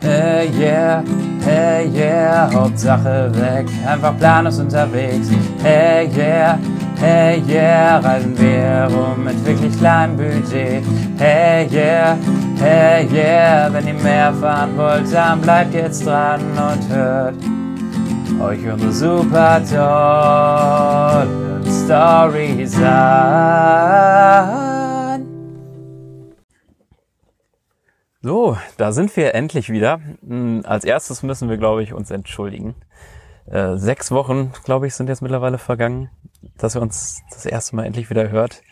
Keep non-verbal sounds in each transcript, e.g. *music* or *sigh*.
Hey yeah, hey yeah, Hauptsache weg, einfach planlos unterwegs. Hey yeah, hey yeah, reisen wir rum mit wirklich kleinem Budget. Hey yeah, hey yeah, wenn ihr mehr fahren wollt, dann bleibt jetzt dran und hört euch unsere super tollen Stories an. So, da sind wir endlich wieder. Hm, Als erstes müssen wir, glaube ich, uns entschuldigen. Äh, sechs Wochen, glaube ich, sind jetzt mittlerweile vergangen, dass ihr uns das erste Mal endlich wieder hört.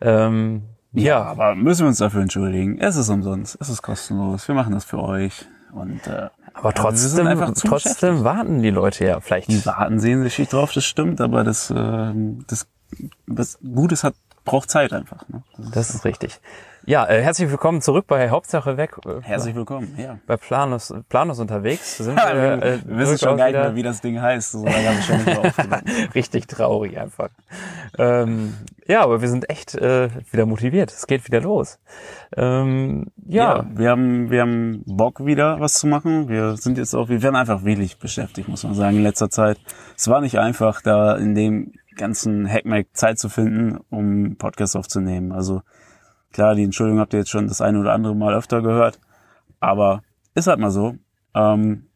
Ähm, Ja, ja, aber müssen wir uns dafür entschuldigen. Es ist umsonst, es ist kostenlos. Wir machen das für euch. Und äh, aber ja, wir trotzdem, zu trotzdem warten die Leute ja vielleicht. Die warten sehnsüchtig drauf, das stimmt, aber das, äh, das was Gutes hat, braucht Zeit einfach. Ne? Das ist Das ist richtig. Ja, äh, herzlich willkommen zurück bei Hauptsache weg. äh, herzlich willkommen. Ja. bei Planus, Planus unterwegs. *laughs* Sind Ja, wir, wir, äh, wir wissen schon gar nicht mehr, wie das Ding heißt. So lange habe ich schon nicht. *laughs* Richtig traurig einfach. Ähm, ja, aber wir sind echt äh, wieder motiviert. Es geht wieder los. Ähm, ja, Ja, wir haben, wir haben Bock wieder was zu machen. Wir sind jetzt auch, wir werden einfach wirklich beschäftigt, muss man sagen, in letzter Zeit. Es war nicht einfach, da in dem ganzen Hackmack Zeit zu finden, um Podcasts aufzunehmen. Also klar, die Entschuldigung habt ihr jetzt schon das eine oder andere Mal öfter gehört, aber ist halt mal so. Ähm,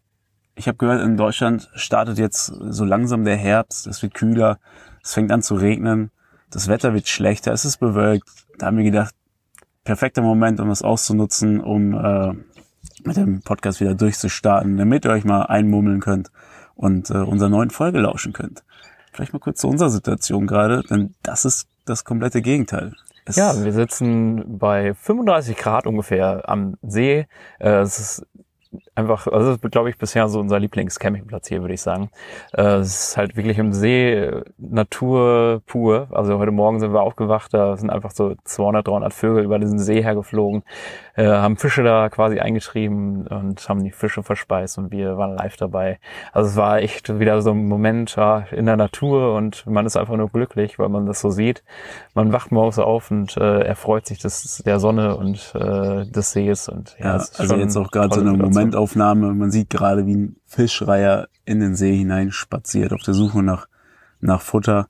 ich habe gehört, in Deutschland startet jetzt so langsam der Herbst, es wird kühler, es fängt an zu regnen, das Wetter wird schlechter, es ist bewölkt. Da haben wir gedacht, perfekter Moment, um das auszunutzen, um äh, mit dem Podcast wieder durchzustarten, damit ihr euch mal einmummeln könnt und äh, unserer neuen Folge lauschen könnt. Vielleicht mal kurz zu unserer Situation gerade, denn das ist das komplette Gegenteil. Es, ja, wir sitzen bei 35 Grad ungefähr am See. Äh, es ist einfach, also das ist, glaube ich, bisher so unser Lieblingscampingplatz hier, würde ich sagen. Äh, es ist halt wirklich im See Natur pur. Also heute Morgen sind wir aufgewacht, da sind einfach so 200, 300 Vögel über diesen See hergeflogen, äh, haben Fische da quasi eingetrieben und haben die Fische verspeist und wir waren live dabei. Also es war echt wieder so ein Moment ja, in der Natur und man ist einfach nur glücklich, weil man das so sieht. Man wacht morgens auf und äh, erfreut sich des, der Sonne und äh, des Sees und ja, ja, also jetzt auch gerade so tolle eine Momentaufnahme. Man sieht gerade, wie ein Fischreiher in den See hineinspaziert, auf der Suche nach, nach Futter.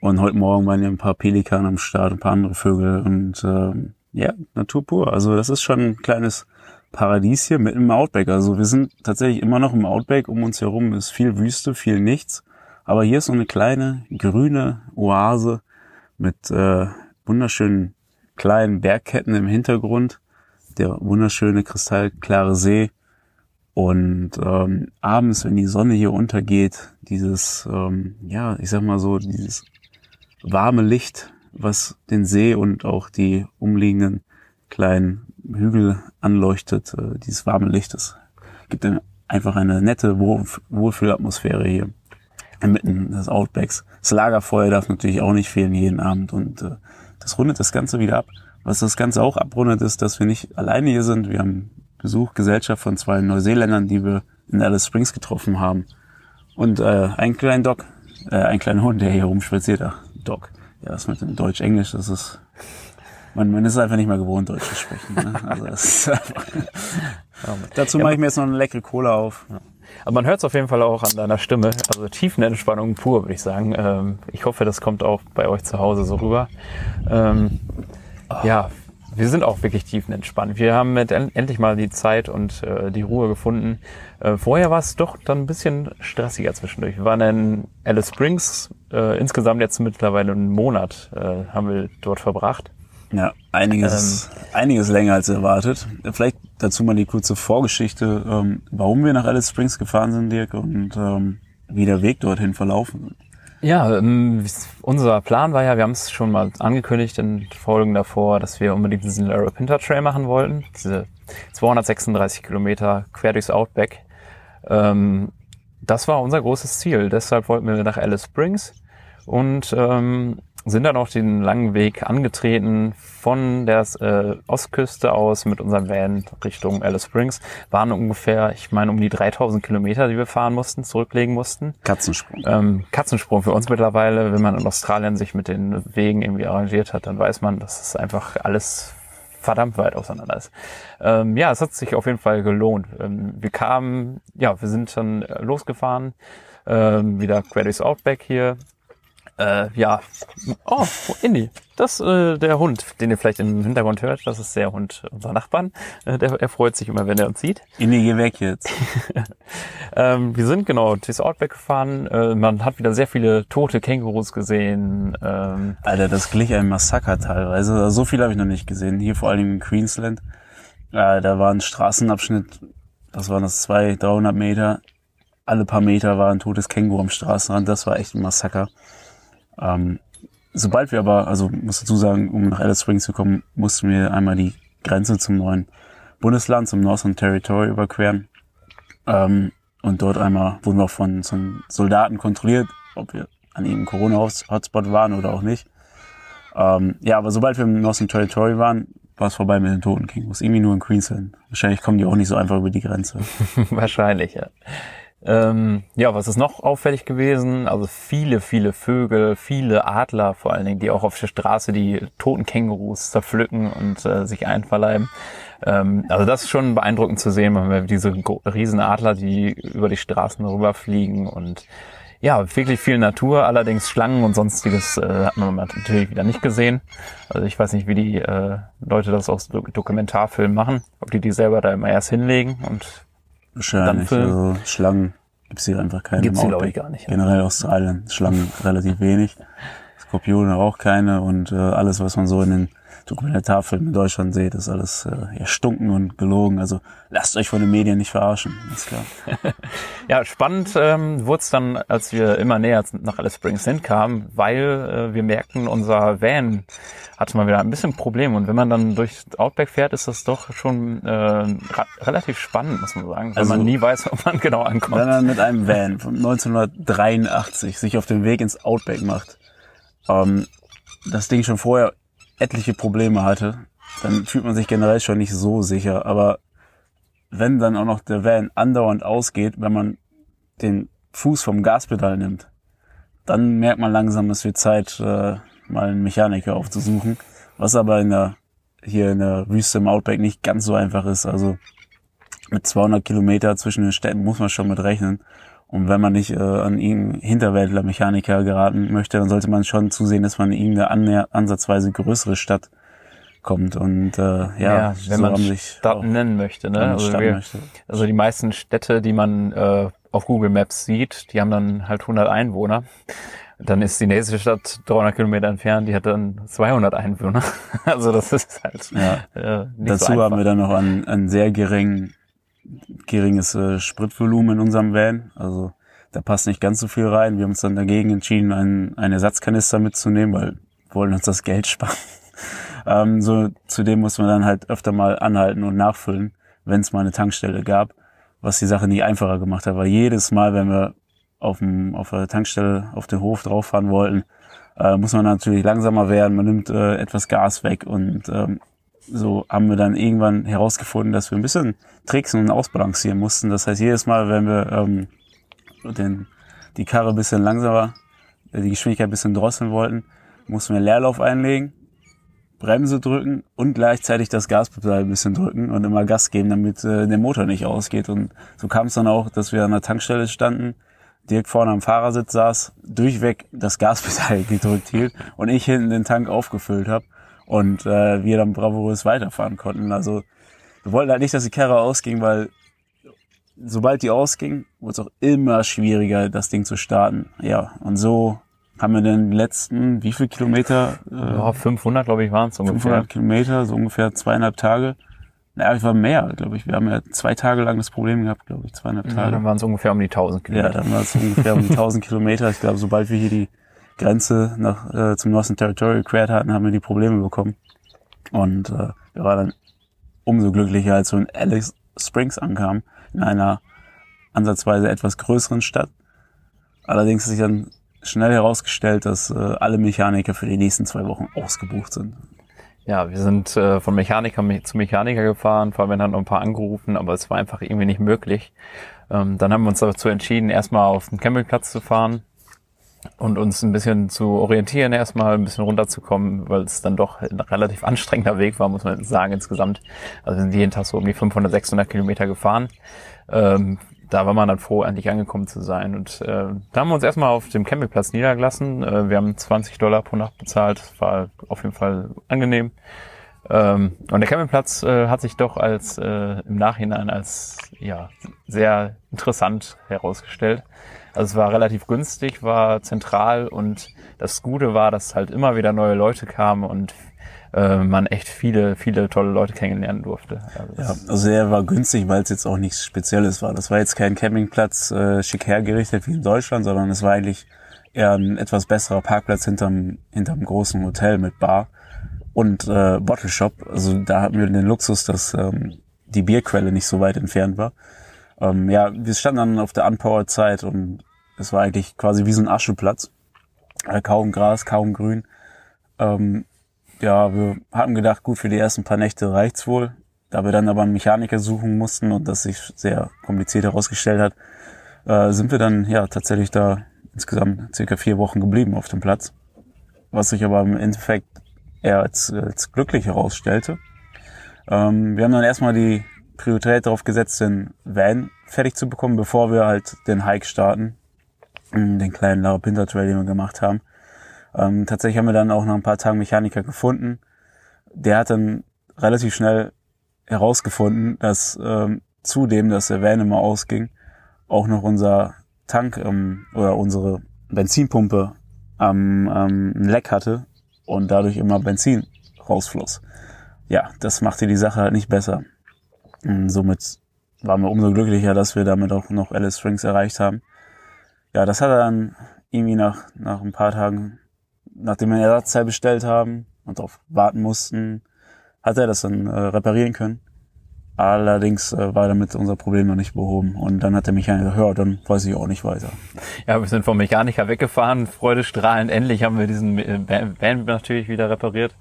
Und heute Morgen waren ja ein paar Pelikane am Start, ein paar andere Vögel und ähm, ja, Natur pur. Also das ist schon ein kleines Paradies hier mitten im Outback. Also wir sind tatsächlich immer noch im Outback. Um uns herum ist viel Wüste, viel nichts. Aber hier ist so eine kleine grüne Oase mit äh, wunderschönen kleinen Bergketten im Hintergrund. Der wunderschöne kristallklare See. Und ähm, abends, wenn die Sonne hier untergeht, dieses, ähm, ja, ich sag mal so, dieses warme Licht, was den See und auch die umliegenden kleinen Hügel anleuchtet, äh, dieses warme Licht, das gibt dann einfach eine nette Wohlf- Wohlfühlatmosphäre hier inmitten des Outbacks. Das Lagerfeuer darf natürlich auch nicht fehlen jeden Abend und äh, das rundet das Ganze wieder ab. Was das Ganze auch abrundet, ist, dass wir nicht alleine hier sind. Wir haben Besuch, Gesellschaft von zwei Neuseeländern, die wir in Alice Springs getroffen haben. Und äh, einen kleinen Doc, äh, einen kleinen Hund, der hier rumspaziert. Ach, Doc. Ja, das mit dem Deutsch-Englisch, das ist... Man, man ist einfach nicht mehr gewohnt, Deutsch zu sprechen. Ne? Also das ist einfach, *laughs* dazu mache ich mir jetzt noch eine leckere Cola auf. Aber man hört es auf jeden Fall auch an deiner Stimme. Also Tiefenentspannung pur, würde ich sagen. Ähm, ich hoffe, das kommt auch bei euch zu Hause so rüber. Ähm, Ja, wir sind auch wirklich tiefenentspannt. Wir haben endlich mal die Zeit und äh, die Ruhe gefunden. Äh, vorher war es doch dann ein bisschen stressiger zwischendurch. Wir waren in Alice Springs. Äh, insgesamt jetzt mittlerweile einen Monat äh, haben wir dort verbracht. Ja, einiges, einiges länger als erwartet. Vielleicht dazu mal die kurze Vorgeschichte, ähm, warum wir nach Alice Springs gefahren sind, Dirk, und ähm, wie der Weg dorthin verlaufen ist. Ja, ähm, unser Plan war ja, wir haben es schon mal angekündigt in Folgen davor, dass wir unbedingt diesen Larapinta Trail machen wollten. Diese 236 Kilometer quer durchs Outback. Ähm, das war unser großes Ziel. Deshalb wollten wir nach Alice Springs und ähm, sind dann auch den langen Weg angetreten von der äh, Ostküste aus mit unserem Van Richtung Alice Springs. Waren ungefähr, ich meine, um die 3000 Kilometer, die wir fahren mussten, zurücklegen mussten. Katzensprung. Ähm, Katzensprung für uns mittlerweile. Wenn man in Australien sich mit den Wegen irgendwie arrangiert hat, dann weiß man, dass es einfach alles verdammt weit auseinander ist. Ähm, ja, es hat sich auf jeden Fall gelohnt. Ähm, wir kamen, ja, wir sind dann äh, losgefahren, ähm, wieder Queries Outback hier äh, ja. Oh, Indy. Das äh, der Hund, den ihr vielleicht im Hintergrund hört, das ist der Hund unserer Nachbarn. Äh, der, er freut sich immer, wenn er uns sieht. Indy, geh weg jetzt. *laughs* ähm, wir sind genau durchs Outback gefahren. Äh, man hat wieder sehr viele tote Kängurus gesehen. Ähm, Alter, das glich ein Massaker teilweise. Also, so viel habe ich noch nicht gesehen. Hier vor allem in Queensland. Äh, da war ein Straßenabschnitt, das waren das zwei, 300 Meter. Alle paar Meter war ein totes Känguru am Straßenrand. Das war echt ein Massaker. Ähm, sobald wir aber, also muss dazu sagen, um nach Alice Springs zu kommen, mussten wir einmal die Grenze zum neuen Bundesland, zum Northern Territory überqueren. Ähm, und dort einmal wurden wir auch von so einem Soldaten kontrolliert, ob wir an irgendeinem Corona-Hotspot waren oder auch nicht. Ähm, ja, aber sobald wir im Northern Territory waren, war es vorbei mit den toten Kängurus. Irgendwie nur in Queensland. Wahrscheinlich kommen die auch nicht so einfach über die Grenze. *laughs* Wahrscheinlich, ja. Ähm, ja, was ist noch auffällig gewesen? Also viele, viele Vögel, viele Adler vor allen Dingen, die auch auf der Straße die toten Kängurus zerpflücken und äh, sich einverleiben. Ähm, also das ist schon beeindruckend zu sehen, wenn wir diese riesen Adler, die über die Straßen rüberfliegen und ja, wirklich viel Natur, allerdings Schlangen und sonstiges äh, hat man natürlich wieder nicht gesehen. Also ich weiß nicht, wie die äh, Leute das aus Dokumentarfilmen machen, ob die die selber da immer erst hinlegen und Wahrscheinlich. Also Schlangen gibt's hier einfach keine. Gibt's hier glaube ich gar nicht. Generell ja. Australien Schlangen relativ wenig. Skorpione auch keine und äh, alles, was man so in den Dokumentarfilmen in Deutschland sieht, ist alles äh, erstunken und gelogen. Also lasst euch von den Medien nicht verarschen, ist klar. *laughs* ja, spannend ähm, wurde es dann, als wir immer näher nach Alice Springs hinkamen, weil äh, wir merkten, unser Van hatte mal wieder ein bisschen Problem. Und wenn man dann durch Outback fährt, ist das doch schon äh, relativ spannend, muss man sagen, weil also, man nie weiß, ob man genau ankommt. Wenn man mit einem Van von 1983 sich auf den Weg ins Outback macht, ähm, das Ding schon vorher etliche Probleme hatte, dann fühlt man sich generell schon nicht so sicher. Aber wenn dann auch noch der Van andauernd ausgeht, wenn man den Fuß vom Gaspedal nimmt, dann merkt man langsam, es wird Zeit, äh, mal einen Mechaniker aufzusuchen. Was aber in der, hier in der Wüste im Outback nicht ganz so einfach ist. Also mit 200 Kilometer zwischen den Städten muss man schon mit rechnen. Und wenn man nicht äh, an irgendeinen Hinterwäldler-Mechaniker geraten möchte, dann sollte man schon zusehen, dass man in irgendeine ansatzweise größere Stadt kommt. Und äh, ja, ja wenn so man sich Stadt nennen möchte. Ne? Also, wir, möchte. also die meisten Städte, die man äh, auf Google Maps sieht, die haben dann halt 100 Einwohner. Dann ist die nächste Stadt 300 Kilometer entfernt, die hat dann 200 Einwohner. *laughs* Also das ist halt ja. äh, nicht Dazu so haben wir dann noch ein, ein sehr gering, geringes äh, Spritvolumen in unserem Van. Also da passt nicht ganz so viel rein. Wir haben uns dann dagegen entschieden, einen, einen Ersatzkanister mitzunehmen, weil wollen uns das Geld *laughs* sparen. ähm, so zudem muss man dann halt öfter mal anhalten und nachfüllen, wenn es mal eine Tankstelle gab, was die Sache nie einfacher gemacht hat, weil jedes Mal, wenn wir auf, auf der Tankstelle auf den Hof drauffahren wollten, äh, muss man natürlich langsamer werden, man nimmt äh, etwas Gas weg und ähm, so haben wir dann irgendwann herausgefunden, dass wir ein bisschen tricksen und ausbalancieren mussten. Das heißt, jedes Mal, wenn wir ähm, den, die Karre ein bisschen langsamer, äh, die Geschwindigkeit ein bisschen drosseln wollten, mussten wir Leerlauf einlegen, Bremse drücken und gleichzeitig das Gaspedal ein bisschen drücken und immer Gas geben, damit äh, der Motor nicht ausgeht. Und so kam es dann auch, dass wir an der Tankstelle standen, direkt vorne am Fahrersitz saß, durchweg das Gaspedal *laughs* gedrückt hielt und ich hinten den Tank aufgefüllt habe und äh, wir dann bravourös weiterfahren konnten. Also wir wollten halt nicht, dass die Karre ausging, weil sobald die ausging, wurde es auch immer schwieriger, das Ding zu starten. Ja, und so haben wir den letzten, wie viel Kilometer? Äh, ja, 500, glaube ich, waren es ungefähr. 500 Kilometer, so ungefähr zweieinhalb Tage ja, es war mehr, glaube ich. Wir haben ja zwei Tage lang das Problem gehabt, glaube ich, zweieinhalb Tage. Ja, dann waren es ungefähr um die 1000 Kilometer. Ja, dann war es ungefähr um die 1000 *laughs* Kilometer. Ich glaube, sobald wir hier die Grenze nach, äh, zum Northern Territory gequert hatten, haben wir die Probleme bekommen. Und äh, wir waren dann umso glücklicher, als wir in Alice Springs ankamen, in einer ansatzweise etwas größeren Stadt. Allerdings hat sich dann schnell herausgestellt, dass äh, alle Mechaniker für die nächsten zwei Wochen ausgebucht sind. Ja, wir sind äh, von Mechaniker zu Mechaniker gefahren, vor allem haben noch ein paar angerufen, aber es war einfach irgendwie nicht möglich. Ähm, dann haben wir uns dazu entschieden, erstmal auf den Campingplatz zu fahren. Und uns ein bisschen zu orientieren, erstmal ein bisschen runterzukommen, weil es dann doch ein relativ anstrengender Weg war, muss man sagen, insgesamt. Also wir sind jeden Tag so um die 500, 600 Kilometer gefahren. Ähm, da war man dann froh, endlich angekommen zu sein. Und äh, da haben wir uns erstmal auf dem Campingplatz niedergelassen. Äh, wir haben 20 Dollar pro Nacht bezahlt. Das war auf jeden Fall angenehm. Ähm, und der Campingplatz äh, hat sich doch als äh, im Nachhinein als ja sehr interessant herausgestellt. Also es war relativ günstig, war zentral und das Gute war, dass halt immer wieder neue Leute kamen und äh, man echt viele, viele tolle Leute kennenlernen durfte. Also, ja, also er war günstig, weil es jetzt auch nichts Spezielles war. Das war jetzt kein Campingplatz äh, schick hergerichtet wie in Deutschland, sondern es war eigentlich eher ein etwas besserer Parkplatz hinterm, hinterm großen Hotel mit Bar und äh, Bottle Shop. Also da hatten wir den Luxus, dass ähm, die Bierquelle nicht so weit entfernt war. Ähm, ja, wir standen dann auf der Unpowered-Zeit und es war eigentlich quasi wie so ein Ascheplatz. Äh, kaum Gras, kaum Grün. Ähm, ja, wir hatten gedacht, gut, für die ersten paar Nächte reicht's wohl. Da wir dann aber einen Mechaniker suchen mussten und das sich sehr kompliziert herausgestellt hat, äh, sind wir dann ja tatsächlich da insgesamt circa vier Wochen geblieben auf dem Platz. Was sich aber im Endeffekt eher als, als glücklich herausstellte. Ähm, wir haben dann erstmal die Priorität darauf gesetzt, den Van fertig zu bekommen, bevor wir halt den Hike starten, den kleinen Larapinta Trail, den wir gemacht haben. Ähm, tatsächlich haben wir dann auch nach ein paar Tagen Mechaniker gefunden. Der hat dann relativ schnell herausgefunden, dass ähm, zudem, dass der Van immer ausging, auch noch unser Tank ähm, oder unsere Benzinpumpe am ähm, ein Leck hatte und dadurch immer Benzin rausfloss. Ja, das machte die Sache halt nicht besser. Und somit waren wir umso glücklicher, dass wir damit auch noch Alice Springs erreicht haben. Ja, das hat er dann irgendwie nach, nach ein paar Tagen nachdem wir ein Ersatzteil bestellt haben und darauf warten mussten, hat er das dann äh, reparieren können. Allerdings äh, war damit unser Problem noch nicht behoben. Und dann hat der Mechaniker gehört, dann weiß ich auch nicht weiter. Ja, wir sind vom Mechaniker weggefahren, freudestrahlend. Endlich haben wir diesen äh, Van natürlich wieder repariert.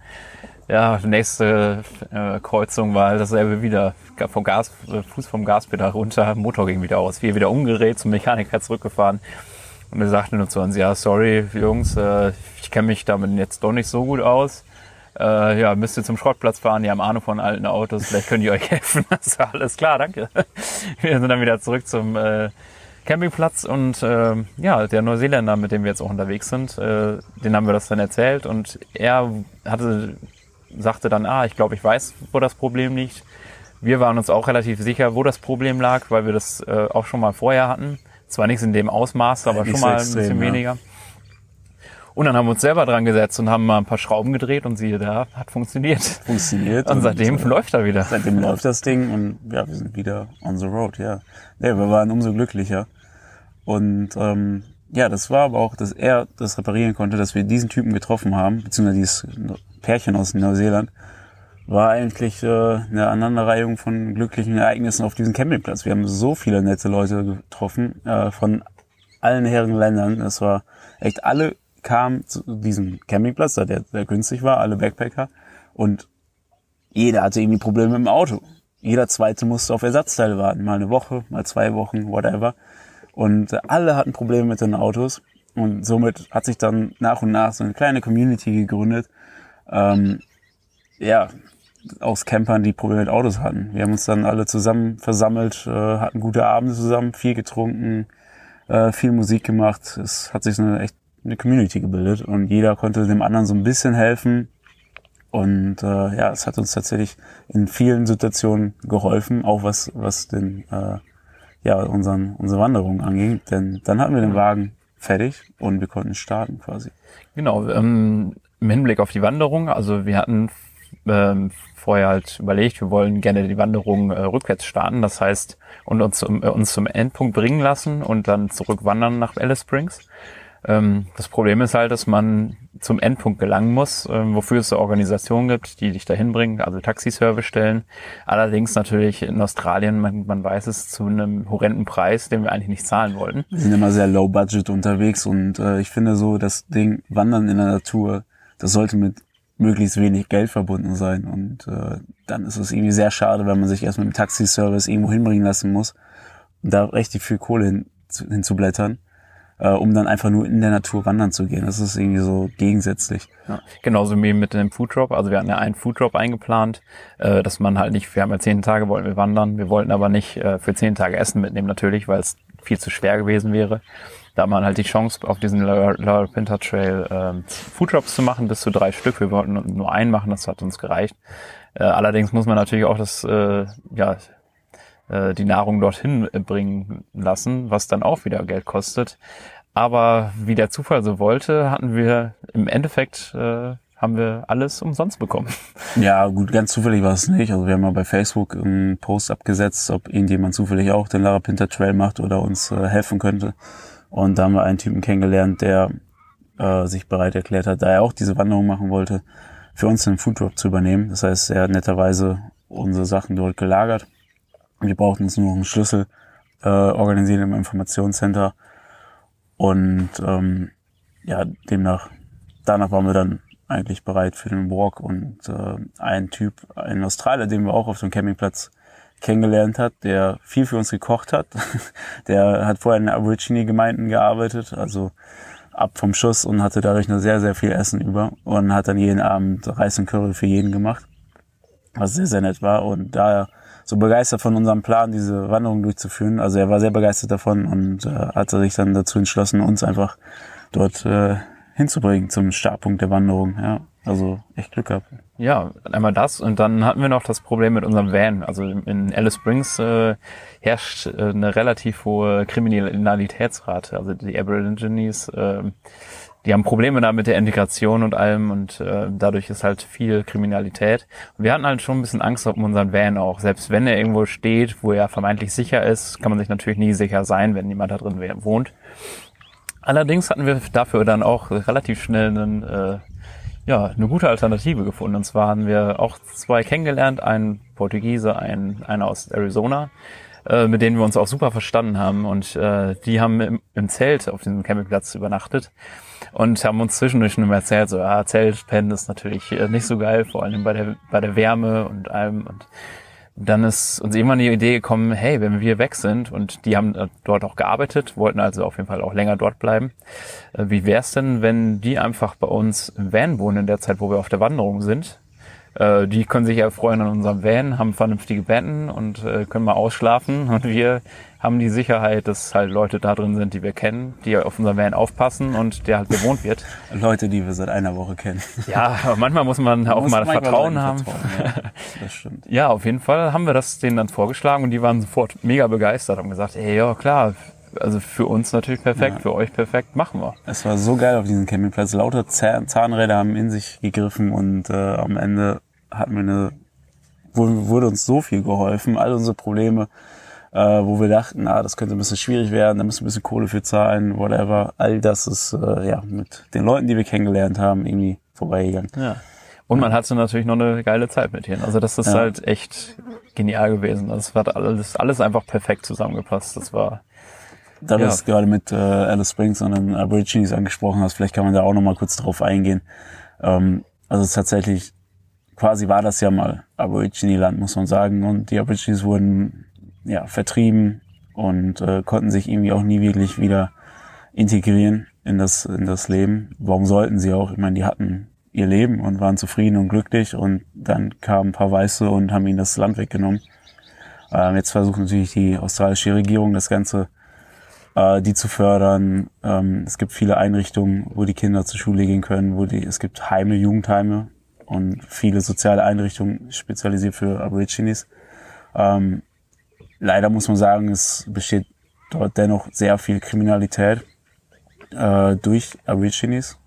Ja, nächste äh, Kreuzung war dasselbe wieder. Vom Gas, äh, Fuß vom Gaspedal runter, Motor ging wieder aus. Wir wieder umgerät, zum Mechaniker zurückgefahren. Und er sagte nur zu uns, ja, sorry, Jungs, äh, ich kenne mich damit jetzt doch nicht so gut aus. Äh, ja, müsst ihr zum Schrottplatz fahren, die haben Ahnung von alten Autos, vielleicht können die euch *laughs* helfen. Das war alles klar, danke. Wir sind dann wieder zurück zum äh, Campingplatz und äh, ja, der Neuseeländer, mit dem wir jetzt auch unterwegs sind, äh, den haben wir das dann erzählt und er hatte, sagte dann, ah, ich glaube, ich weiß, wo das Problem liegt. Wir waren uns auch relativ sicher, wo das Problem lag, weil wir das äh, auch schon mal vorher hatten. Zwar nichts in dem Ausmaß, aber schon mal extrem, ein bisschen weniger. Und dann haben wir uns selber dran gesetzt und haben mal ein paar Schrauben gedreht und siehe da, hat funktioniert. Funktioniert. Und seitdem und, läuft er wieder. Seitdem läuft das Ding und ja, wir sind wieder on the road, ja. Ja, wir waren umso glücklicher. Und ähm, ja, das war aber auch, dass er das reparieren konnte, dass wir diesen Typen getroffen haben, beziehungsweise dieses Pärchen aus Neuseeland, war eigentlich äh, eine Aneinanderreihung von glücklichen Ereignissen auf diesem Campingplatz. Wir haben so viele nette Leute getroffen äh, von allen Herren Ländern. Es war echt alle kamen zu diesem Campingplatz, da der, der günstig war, alle Backpacker und jeder hatte irgendwie Probleme mit dem Auto. Jeder zweite musste auf Ersatzteile warten, mal eine Woche, mal zwei Wochen, whatever. Und alle hatten Probleme mit den Autos und somit hat sich dann nach und nach so eine kleine Community gegründet. Ähm, ja, aus Campern, die Probleme mit Autos hatten. Wir haben uns dann alle zusammen versammelt, äh, hatten gute Abende zusammen, viel getrunken, äh, viel Musik gemacht. Es hat sich eine echt eine Community gebildet und jeder konnte dem anderen so ein bisschen helfen. Und äh, ja, es hat uns tatsächlich in vielen Situationen geholfen, auch was was den äh, ja unseren unsere Wanderung anging. Denn dann hatten wir den Wagen fertig und wir konnten starten quasi. Genau. Ähm, Im Hinblick auf die Wanderung, also wir hatten ähm, vorher halt überlegt, wir wollen gerne die Wanderung äh, rückwärts starten, das heißt, und uns, um, äh, uns zum Endpunkt bringen lassen und dann zurückwandern nach Alice Springs. Ähm, das Problem ist halt, dass man zum Endpunkt gelangen muss, ähm, wofür es Organisationen gibt, die dich dahin bringen, also Taxiservice-Stellen. Allerdings natürlich in Australien, man, man weiß es, zu einem horrenden Preis, den wir eigentlich nicht zahlen wollten. Wir sind immer sehr low budget unterwegs und äh, ich finde so, das Ding Wandern in der Natur, das sollte mit möglichst wenig Geld verbunden sein. Und äh, dann ist es irgendwie sehr schade, wenn man sich erst mit dem Taxiservice irgendwo hinbringen lassen muss und da richtig viel Kohle hin, hinzublättern. äh, um dann einfach nur in der Natur wandern zu gehen. Das ist irgendwie so gegensätzlich. Ja, genauso wie mit dem Fooddrop. Also wir hatten ja einen Fooddrop eingeplant, äh, dass man halt nicht, wir haben ja zehn Tage wollten wir wandern, wir wollten aber nicht äh, für zehn Tage Essen mitnehmen natürlich, weil es viel zu schwer gewesen wäre. Da hat man halt die Chance, auf diesen Laura Pinta Trail ähm, Fooddrops zu machen, bis zu drei Stück. Wir wollten nur einen machen, das hat uns gereicht. Äh, allerdings muss man natürlich auch das, äh, ja, äh, die Nahrung dorthin bringen lassen, was dann auch wieder Geld kostet. Aber wie der Zufall so wollte, hatten wir im Endeffekt äh, haben wir alles umsonst bekommen. *laughs* Ja, gut, ganz zufällig war es nicht. Also wir haben mal bei Facebook einen Post abgesetzt, ob irgendjemand zufällig auch den Lara Pinter Trail macht oder uns äh, helfen könnte. Und da haben wir einen Typen kennengelernt, der äh, sich bereit erklärt hat, da er auch diese Wanderung machen wollte, für uns den Fooddrop zu übernehmen. Das heißt, er hat netterweise unsere Sachen dort gelagert. Wir brauchten uns nur einen Schlüssel äh, organisieren im Informationscenter. Und ähm, ja, demnach, danach waren wir dann eigentlich bereit für den Walk. Und äh, ein Typ, ein Australier, den wir auch auf dem Campingplatz kennengelernt hat, der viel für uns gekocht hat. *laughs* der hat vorher in Aborigine-Gemeinden gearbeitet, also ab vom Schuss und hatte dadurch nur sehr, sehr viel Essen über und hat dann jeden Abend Reis und Curry für jeden gemacht, was sehr, sehr nett war. Und da er so begeistert von unserem Plan, diese Wanderung durchzuführen, also er war sehr begeistert davon und äh, hat sich dann dazu entschlossen, uns einfach dort äh, hinzubringen zum Startpunkt der Wanderung. Ja, also echt Glück gehabt. Ja, einmal das und dann hatten wir noch das Problem mit unserem Van. Also in Alice Springs äh, herrscht äh, eine relativ hohe Kriminalitätsrate. Also die Aborigines, äh, die haben Probleme da mit der Integration und allem und äh, dadurch ist halt viel Kriminalität. Und wir hatten halt schon ein bisschen Angst um unseren Van auch. Selbst wenn er irgendwo steht, wo er vermeintlich sicher ist, kann man sich natürlich nie sicher sein, wenn jemand da drin wohnt. Allerdings hatten wir dafür dann auch relativ schnell einen äh, ja, eine gute Alternative gefunden. Und zwar haben wir auch zwei kennengelernt, einen Portugiese, einen, einer aus Arizona, äh, mit denen wir uns auch super verstanden haben. Und äh, die haben im, im Zelt auf diesem Campingplatz übernachtet und haben uns zwischendurch schon erzählt, so, ja, Zeltpennen ist natürlich äh, nicht so geil, vor allem bei der, bei der Wärme und allem. Und dann ist uns irgendwann die Idee gekommen, hey, wenn wir weg sind und die haben dort auch gearbeitet, wollten also auf jeden Fall auch länger dort bleiben, äh, wie wäre es denn, wenn die einfach bei uns im Van wohnen in der Zeit, wo wir auf der Wanderung sind? Äh, die können sich erfreuen an unserem Van, haben vernünftige Betten und äh, können mal ausschlafen *laughs* und wir haben die Sicherheit, dass halt Leute da drin sind, die wir kennen, die auf unser Van aufpassen und der halt bewohnt wird. *laughs* Leute, die wir seit einer Woche kennen. *laughs* Ja, aber manchmal muss man auch muss mal Vertrauen haben. Vertrauen, ja. Das stimmt. ja, auf jeden Fall haben wir das denen dann vorgeschlagen und die waren sofort mega begeistert und gesagt, ey, ja klar, also für uns natürlich perfekt, ja. für euch perfekt, machen wir. Es war so geil auf diesem Campingplatz. Lauter Zahnräder haben in sich gegriffen und äh, am Ende hatten wir eine, wurde uns so viel geholfen, all unsere Probleme äh, wo wir dachten, na, das könnte ein bisschen schwierig werden, da müssen wir ein bisschen Kohle für zahlen, whatever. All das ist äh, ja mit den Leuten, die wir kennengelernt haben, irgendwie vorbeigegangen. Ja. Und man hatte natürlich noch eine geile Zeit mit ihnen. Also das ist ja. halt echt genial gewesen. Das hat alles, alles einfach perfekt zusammengepasst. Das war. Da du es gerade mit äh, Alice Springs und den Aborigines angesprochen hast, vielleicht kann man da auch noch mal kurz drauf eingehen. Ähm, also tatsächlich, quasi war das ja mal Aborigine-Land, muss man sagen. Und die Aborigines wurden ja, vertrieben und äh, konnten sich irgendwie auch nie wirklich wieder integrieren in das, in das Leben. Warum sollten sie auch? Ich meine, die hatten ihr Leben und waren zufrieden und glücklich und dann kamen ein paar Weiße und haben ihnen das Land weggenommen. Ähm, jetzt versucht natürlich die australische Regierung das Ganze, äh, die zu fördern. Ähm, es gibt viele Einrichtungen, wo die Kinder zur Schule gehen können, wo die, es gibt Heime, Jugendheime und viele soziale Einrichtungen spezialisiert für Aborigines. Ähm, Leider muss man sagen, es besteht dort dennoch sehr viel Kriminalität äh, durch Aborigines.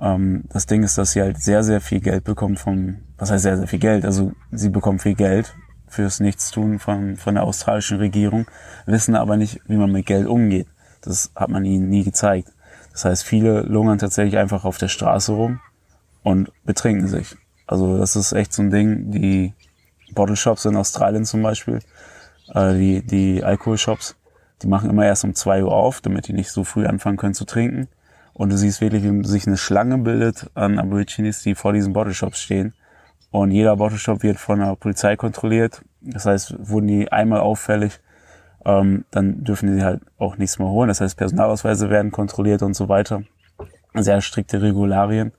Ähm, das Ding ist, dass sie halt sehr, sehr viel Geld bekommen vom, was heißt sehr, sehr viel Geld? Also sie bekommen viel Geld fürs Nichtstun von, von der australischen Regierung, wissen aber nicht, wie man mit Geld umgeht. Das hat man ihnen nie gezeigt. Das heißt, viele lungern tatsächlich einfach auf der Straße rum und betrinken sich. Also das ist echt so ein Ding, die Bottle Shops in Australien zum Beispiel, äh, die, die Alkoholshops, die machen immer erst um zwei Uhr auf, damit die nicht so früh anfangen können zu trinken. Und du siehst wirklich, wie sich eine Schlange bildet an Aborigines, die vor diesen Bottleshops stehen. Und jeder Bottleshop wird von der Polizei kontrolliert. Das heißt, wurden die einmal auffällig, ähm, dann dürfen die halt auch nichts mehr holen. Das heißt, Personalausweise werden kontrolliert und so weiter. Sehr strikte Regularien.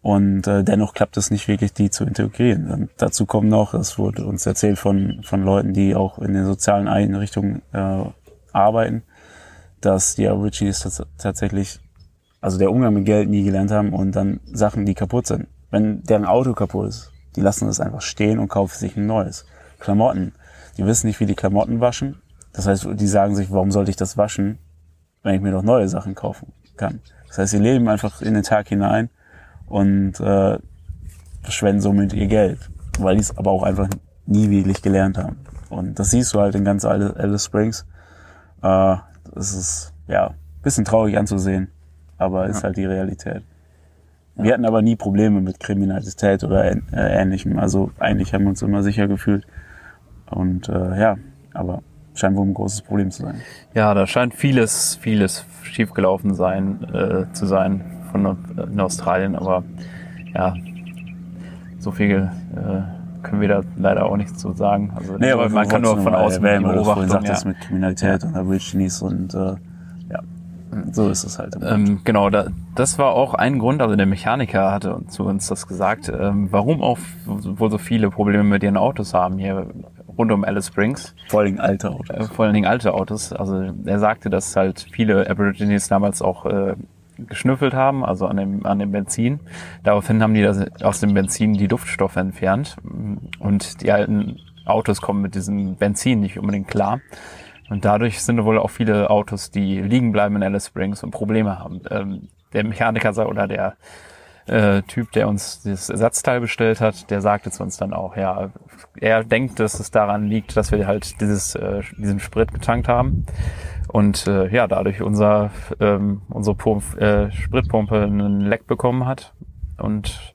Und äh, dennoch klappt es nicht wirklich, die zu integrieren. Und dazu kommt noch, es wurde uns erzählt von, von Leuten, die auch in den sozialen Einrichtungen äh, arbeiten, dass die Aborigines tatsächlich, also der Umgang mit Geld nie gelernt haben und dann Sachen, die kaputt sind. Wenn deren Auto kaputt ist, die lassen es einfach stehen und kaufen sich ein neues. Klamotten. Die wissen nicht, wie die Klamotten waschen. Das heißt, die sagen sich, warum sollte ich das waschen, wenn ich mir doch neue Sachen kaufen kann. Das heißt, sie leben einfach in den Tag hinein und äh, verschwenden somit ihr Geld, weil die es aber auch einfach nie wirklich gelernt haben. Und das siehst du halt in ganz Alice Springs. Äh, das ist ja bisschen traurig anzusehen, aber ist halt die Realität. Ja. Wir hatten aber nie Probleme mit Kriminalität oder äh, ähnlichem. Also eigentlich haben wir uns immer sicher gefühlt. Und äh, ja, aber scheint wohl ein großes Problem zu sein. Ja, da scheint vieles, vieles schiefgelaufen sein, äh, zu sein von in Australien, aber ja, so viel äh, können wir da leider auch nichts zu sagen. Also nee, aber man kann nur von außen die Beobachtung. Sagt ja. das mit Kriminalität ja. und Aborigines und äh, ja, so ist es halt. Ähm, genau, da, das war auch ein Grund, also der Mechaniker hatte zu uns das gesagt, ähm, warum auch wohl so viele Probleme mit ihren Autos haben hier rund um Alice Springs. Vor allen Dingen alte Autos. Äh, vor allen Dingen alte Autos. Also er sagte, dass halt viele Aborigines damals auch äh, geschnüffelt haben, also an dem, an dem Benzin. Daraufhin haben die das, aus dem Benzin die Duftstoffe entfernt. Und die alten Autos kommen mit diesem Benzin nicht unbedingt klar. Und dadurch sind wohl auch viele Autos, die liegen bleiben in Alice Springs und Probleme haben. Ähm, der Mechaniker oder der äh, Typ, der uns das Ersatzteil bestellt hat, der sagte zu uns dann auch, ja, er denkt, dass es daran liegt, dass wir halt dieses, äh, diesen Sprit getankt haben und äh, ja, dadurch unser, ähm, unsere Pump, äh, Spritpumpe einen Leck bekommen hat und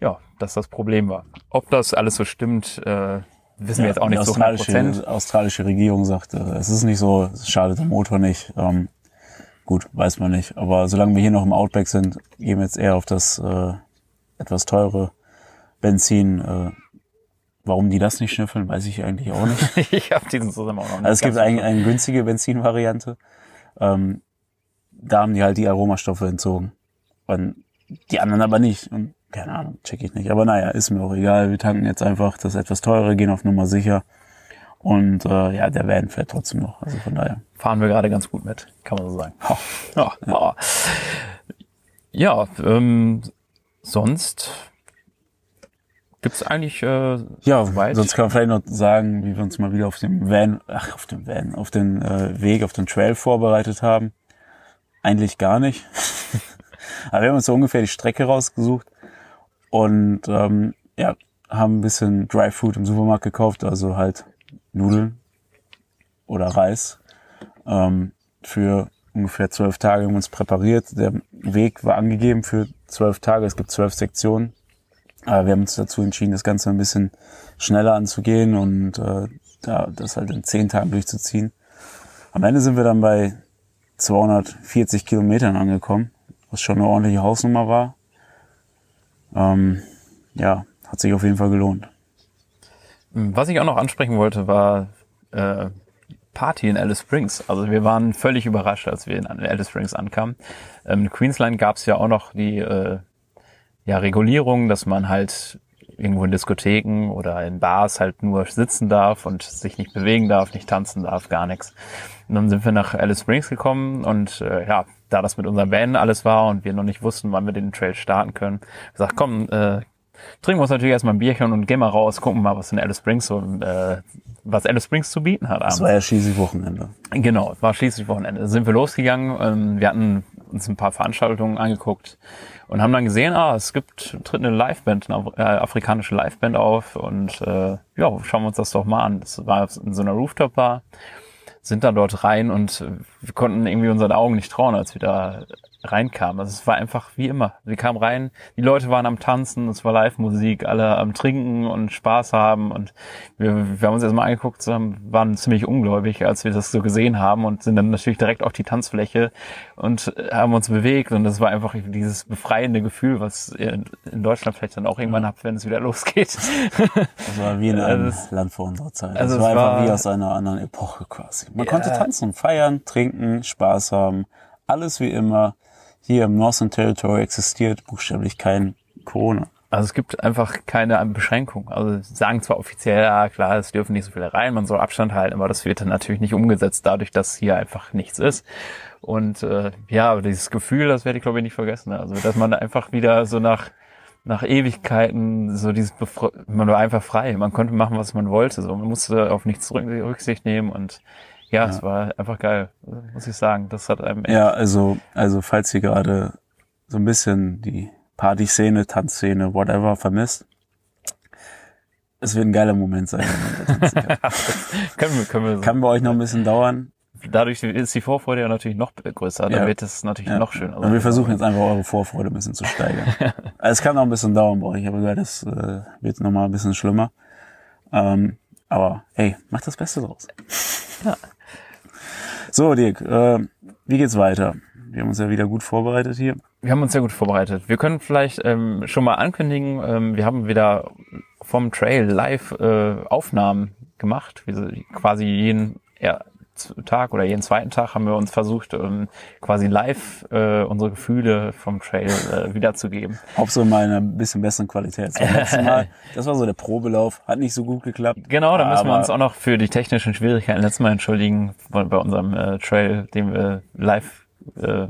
ja, dass das Problem war. Ob das alles so stimmt, äh, wissen ja, wir jetzt auch nicht so 100 Prozent. Die australische Regierung sagte, es ist nicht so, es schadet dem Motor nicht. Ähm, Gut, weiß man nicht. Aber solange wir hier noch im Outback sind, gehen wir jetzt eher auf das äh, etwas teure Benzin. Äh, warum die das nicht schnüffeln, weiß ich eigentlich auch nicht. *laughs* ich habe diesen Zusammenhang auch nicht. Also es gibt eine, eine günstige Benzinvariante. Ähm, da haben die halt die Aromastoffe entzogen. Und die anderen aber nicht. Und keine Ahnung, check ich nicht. Aber naja, ist mir auch egal. Wir tanken jetzt einfach das etwas teure, gehen auf Nummer sicher. Und äh, ja, der Van fährt trotzdem noch. Also von daher. Fahren wir gerade ganz gut mit, kann man so sagen. Oh. *laughs* Oh. Ja, ja ähm, sonst gibt's eigentlich äh, ja weit? sonst kann man vielleicht noch sagen, wie wir uns mal wieder auf dem Van, ach auf dem Van, auf den äh, Weg, auf den Trail vorbereitet haben. Eigentlich gar nicht. *laughs* Aber wir haben uns so ungefähr die Strecke rausgesucht und ähm, ja haben ein bisschen Dry Food im Supermarkt gekauft, also halt Nudeln oder Reis ähm, für ungefähr zwölf Tage haben uns präpariert. Der Weg war angegeben für zwölf Tage. Es gibt zwölf Sektionen. Aber wir haben uns dazu entschieden, das Ganze ein bisschen schneller anzugehen und äh, da, das halt in zehn Tagen durchzuziehen. Am Ende sind wir dann bei 240 Kilometern angekommen, was schon eine ordentliche Hausnummer war. Ähm, ja, hat sich auf jeden Fall gelohnt. Was ich auch noch ansprechen wollte, war äh, Party in Alice Springs. Also wir waren völlig überrascht, als wir in Alice Springs ankamen. Ähm, in Queensland gab es ja auch noch die äh, ja, Regulierung, dass man halt irgendwo in Diskotheken oder in Bars halt nur sitzen darf und sich nicht bewegen darf, nicht tanzen darf, gar nichts. Und dann sind wir nach Alice Springs gekommen und äh, ja, da das mit unserem Van alles war und wir noch nicht wussten, wann wir den Trail starten können, gesagt, komm, äh, trinken wir uns natürlich erstmal ein Bierchen und gehen mal raus, gucken mal, was in Alice Springs so, äh, was Alice Springs zu bieten hat. Abends. Das war ja schließlich Wochenende. Genau, war schließlich Wochenende. Da sind wir losgegangen, ähm, wir hatten uns ein paar Veranstaltungen angeguckt und haben dann gesehen, ah, es gibt tritt eine Liveband, eine äh, afrikanische Liveband auf und äh, ja, schauen wir uns das doch mal an. Das war in so einer Rooftop-Bar, sind dann dort rein und wir konnten irgendwie unseren Augen nicht trauen, als wir da reinkamen. Also es war einfach wie immer. Wir kamen rein, die Leute waren am Tanzen, es war Live-Musik, alle am Trinken und Spaß haben und wir, wir haben uns erstmal angeguckt, waren ziemlich ungläubig, als wir das so gesehen haben und sind dann natürlich direkt auf die Tanzfläche und haben uns bewegt und das war einfach dieses befreiende Gefühl, was ihr in Deutschland vielleicht dann auch irgendwann habt, wenn es wieder *laughs* losgeht. Das war wie in einem also, Land vor unserer Zeit. Also das war einfach war, wie aus einer anderen Epoche quasi. Man ja, konnte tanzen, feiern, trinken, Spaß haben, alles wie immer hier im Northern Territory existiert buchstäblich kein Corona. Also es gibt einfach keine Beschränkung. Also sagen zwar offiziell, ja klar, es dürfen nicht so viele rein, man soll Abstand halten, aber das wird dann natürlich nicht umgesetzt, dadurch, dass hier einfach nichts ist. Und äh, ja, aber dieses Gefühl, das werde ich glaube ich nicht vergessen. Also dass man einfach wieder so nach nach Ewigkeiten so dieses Befre man war einfach frei, man konnte machen, was man wollte, so man musste auf nichts Rücksicht nehmen und ja, es war einfach geil, muss ich sagen. Das hat einem Ja, also, also falls ihr gerade so ein bisschen die Partyszene, Tanzszene, whatever vermisst, es wird ein geiler Moment sein. *laughs* können wir, können wir so. Kann bei euch noch ein bisschen dauern. Dadurch ist die Vorfreude ja natürlich noch größer, dann ja. wird es natürlich ja. noch schöner. Und wir versuchen jetzt einfach eure Vorfreude ein bisschen zu steigern. *laughs* also es kann noch ein bisschen dauern bei euch, aber gehört, das äh, wird nochmal ein bisschen schlimmer. Ähm, aber hey, macht das Beste draus. Ja. So, Dirk, äh, wie geht's weiter? Wir haben uns ja wieder gut vorbereitet hier. Wir haben uns sehr gut vorbereitet. Wir können vielleicht ähm, schon mal ankündigen, ähm, wir haben wieder vom Trail live äh, Aufnahmen gemacht. Wir quasi jeden ja, Tag oder jeden zweiten Tag haben wir uns versucht, ähm, quasi live äh, unsere Gefühle vom Trail äh, wiederzugeben. Hauptsache mal in einer bisschen besseren Qualität. Das, *laughs* Mal, das war so der Probelauf, hat nicht so gut geklappt. Genau, da müssen wir uns auch noch für die technischen Schwierigkeiten letztes Mal entschuldigen bei, bei unserem äh, Trail, den wir live äh,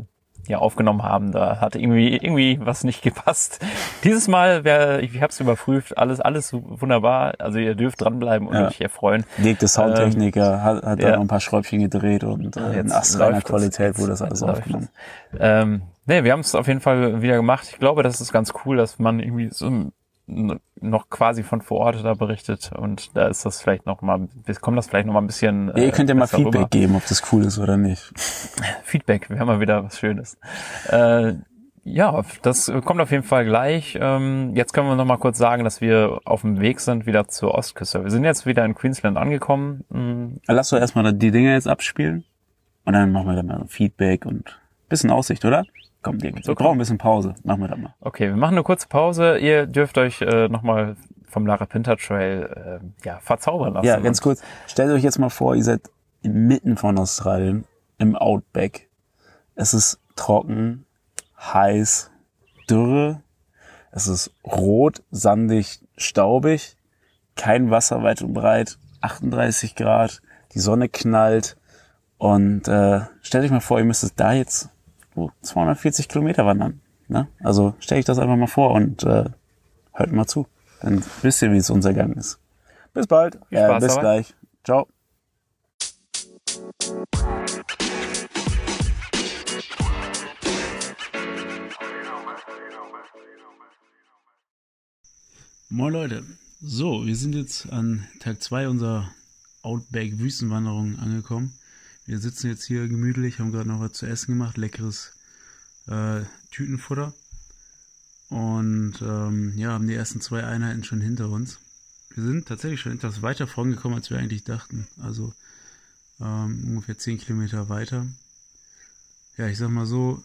ja aufgenommen haben. Da hat irgendwie irgendwie was nicht *laughs* gepasst. Dieses Mal, wer, ich habe es überprüft, alles alles wunderbar. Also ihr dürft dranbleiben und ja. euch erfreuen. Dirk, der Soundtechniker, ähm, hat, hat ja. da noch ein paar Schräubchen gedreht und äh, in astreiner Qualität wurde das alles aufgenommen. Ähm, nee, wir haben es auf jeden Fall wieder gemacht. Ich glaube, das ist ganz cool, dass man irgendwie so noch quasi von vor Ort da berichtet und da ist das vielleicht noch mal, kommt das vielleicht noch mal ein bisschen. Ja, ihr könnt ja mal Feedback rüber. geben, ob das cool ist oder nicht. *laughs* Feedback, wir haben mal wieder was Schönes. Äh, ja, das kommt auf jeden Fall gleich. Ähm, jetzt können wir noch mal kurz sagen, dass wir auf dem Weg sind wieder zur Ostküste. Wir sind jetzt wieder in Queensland angekommen. Mhm. Lass doch erstmal die Dinge jetzt abspielen und dann machen wir dann mal Feedback und bisschen Aussicht, oder? Komm, Dirk, wir brauchen ein bisschen Pause. Machen wir das mal. Okay, wir machen eine kurze Pause. Ihr dürft euch äh, nochmal vom Lara Pinta Trail äh, ja, verzaubern lassen. Ja, ganz kurz. Stellt euch jetzt mal vor, ihr seid inmitten von Australien im Outback. Es ist trocken, heiß, dürre. Es ist rot, sandig, staubig. Kein Wasser weit und breit. 38 Grad. Die Sonne knallt. Und äh, stellt euch mal vor, ihr müsstet da jetzt 240 Kilometer wandern. Ne? Also stelle ich das einfach mal vor und äh, hört mal zu. Dann wisst ihr, wie es unser Gang ist. Bis bald. Äh, bis dabei. gleich. Ciao. Moin Leute. So, wir sind jetzt an Tag 2 unserer Outback Wüstenwanderung angekommen. Wir sitzen jetzt hier gemütlich, haben gerade noch was zu essen gemacht, leckeres äh, Tütenfutter. Und ähm, ja, haben die ersten zwei Einheiten schon hinter uns. Wir sind tatsächlich schon etwas weiter vorangekommen, als wir eigentlich dachten. Also ähm, ungefähr zehn Kilometer weiter. Ja, ich sag mal so,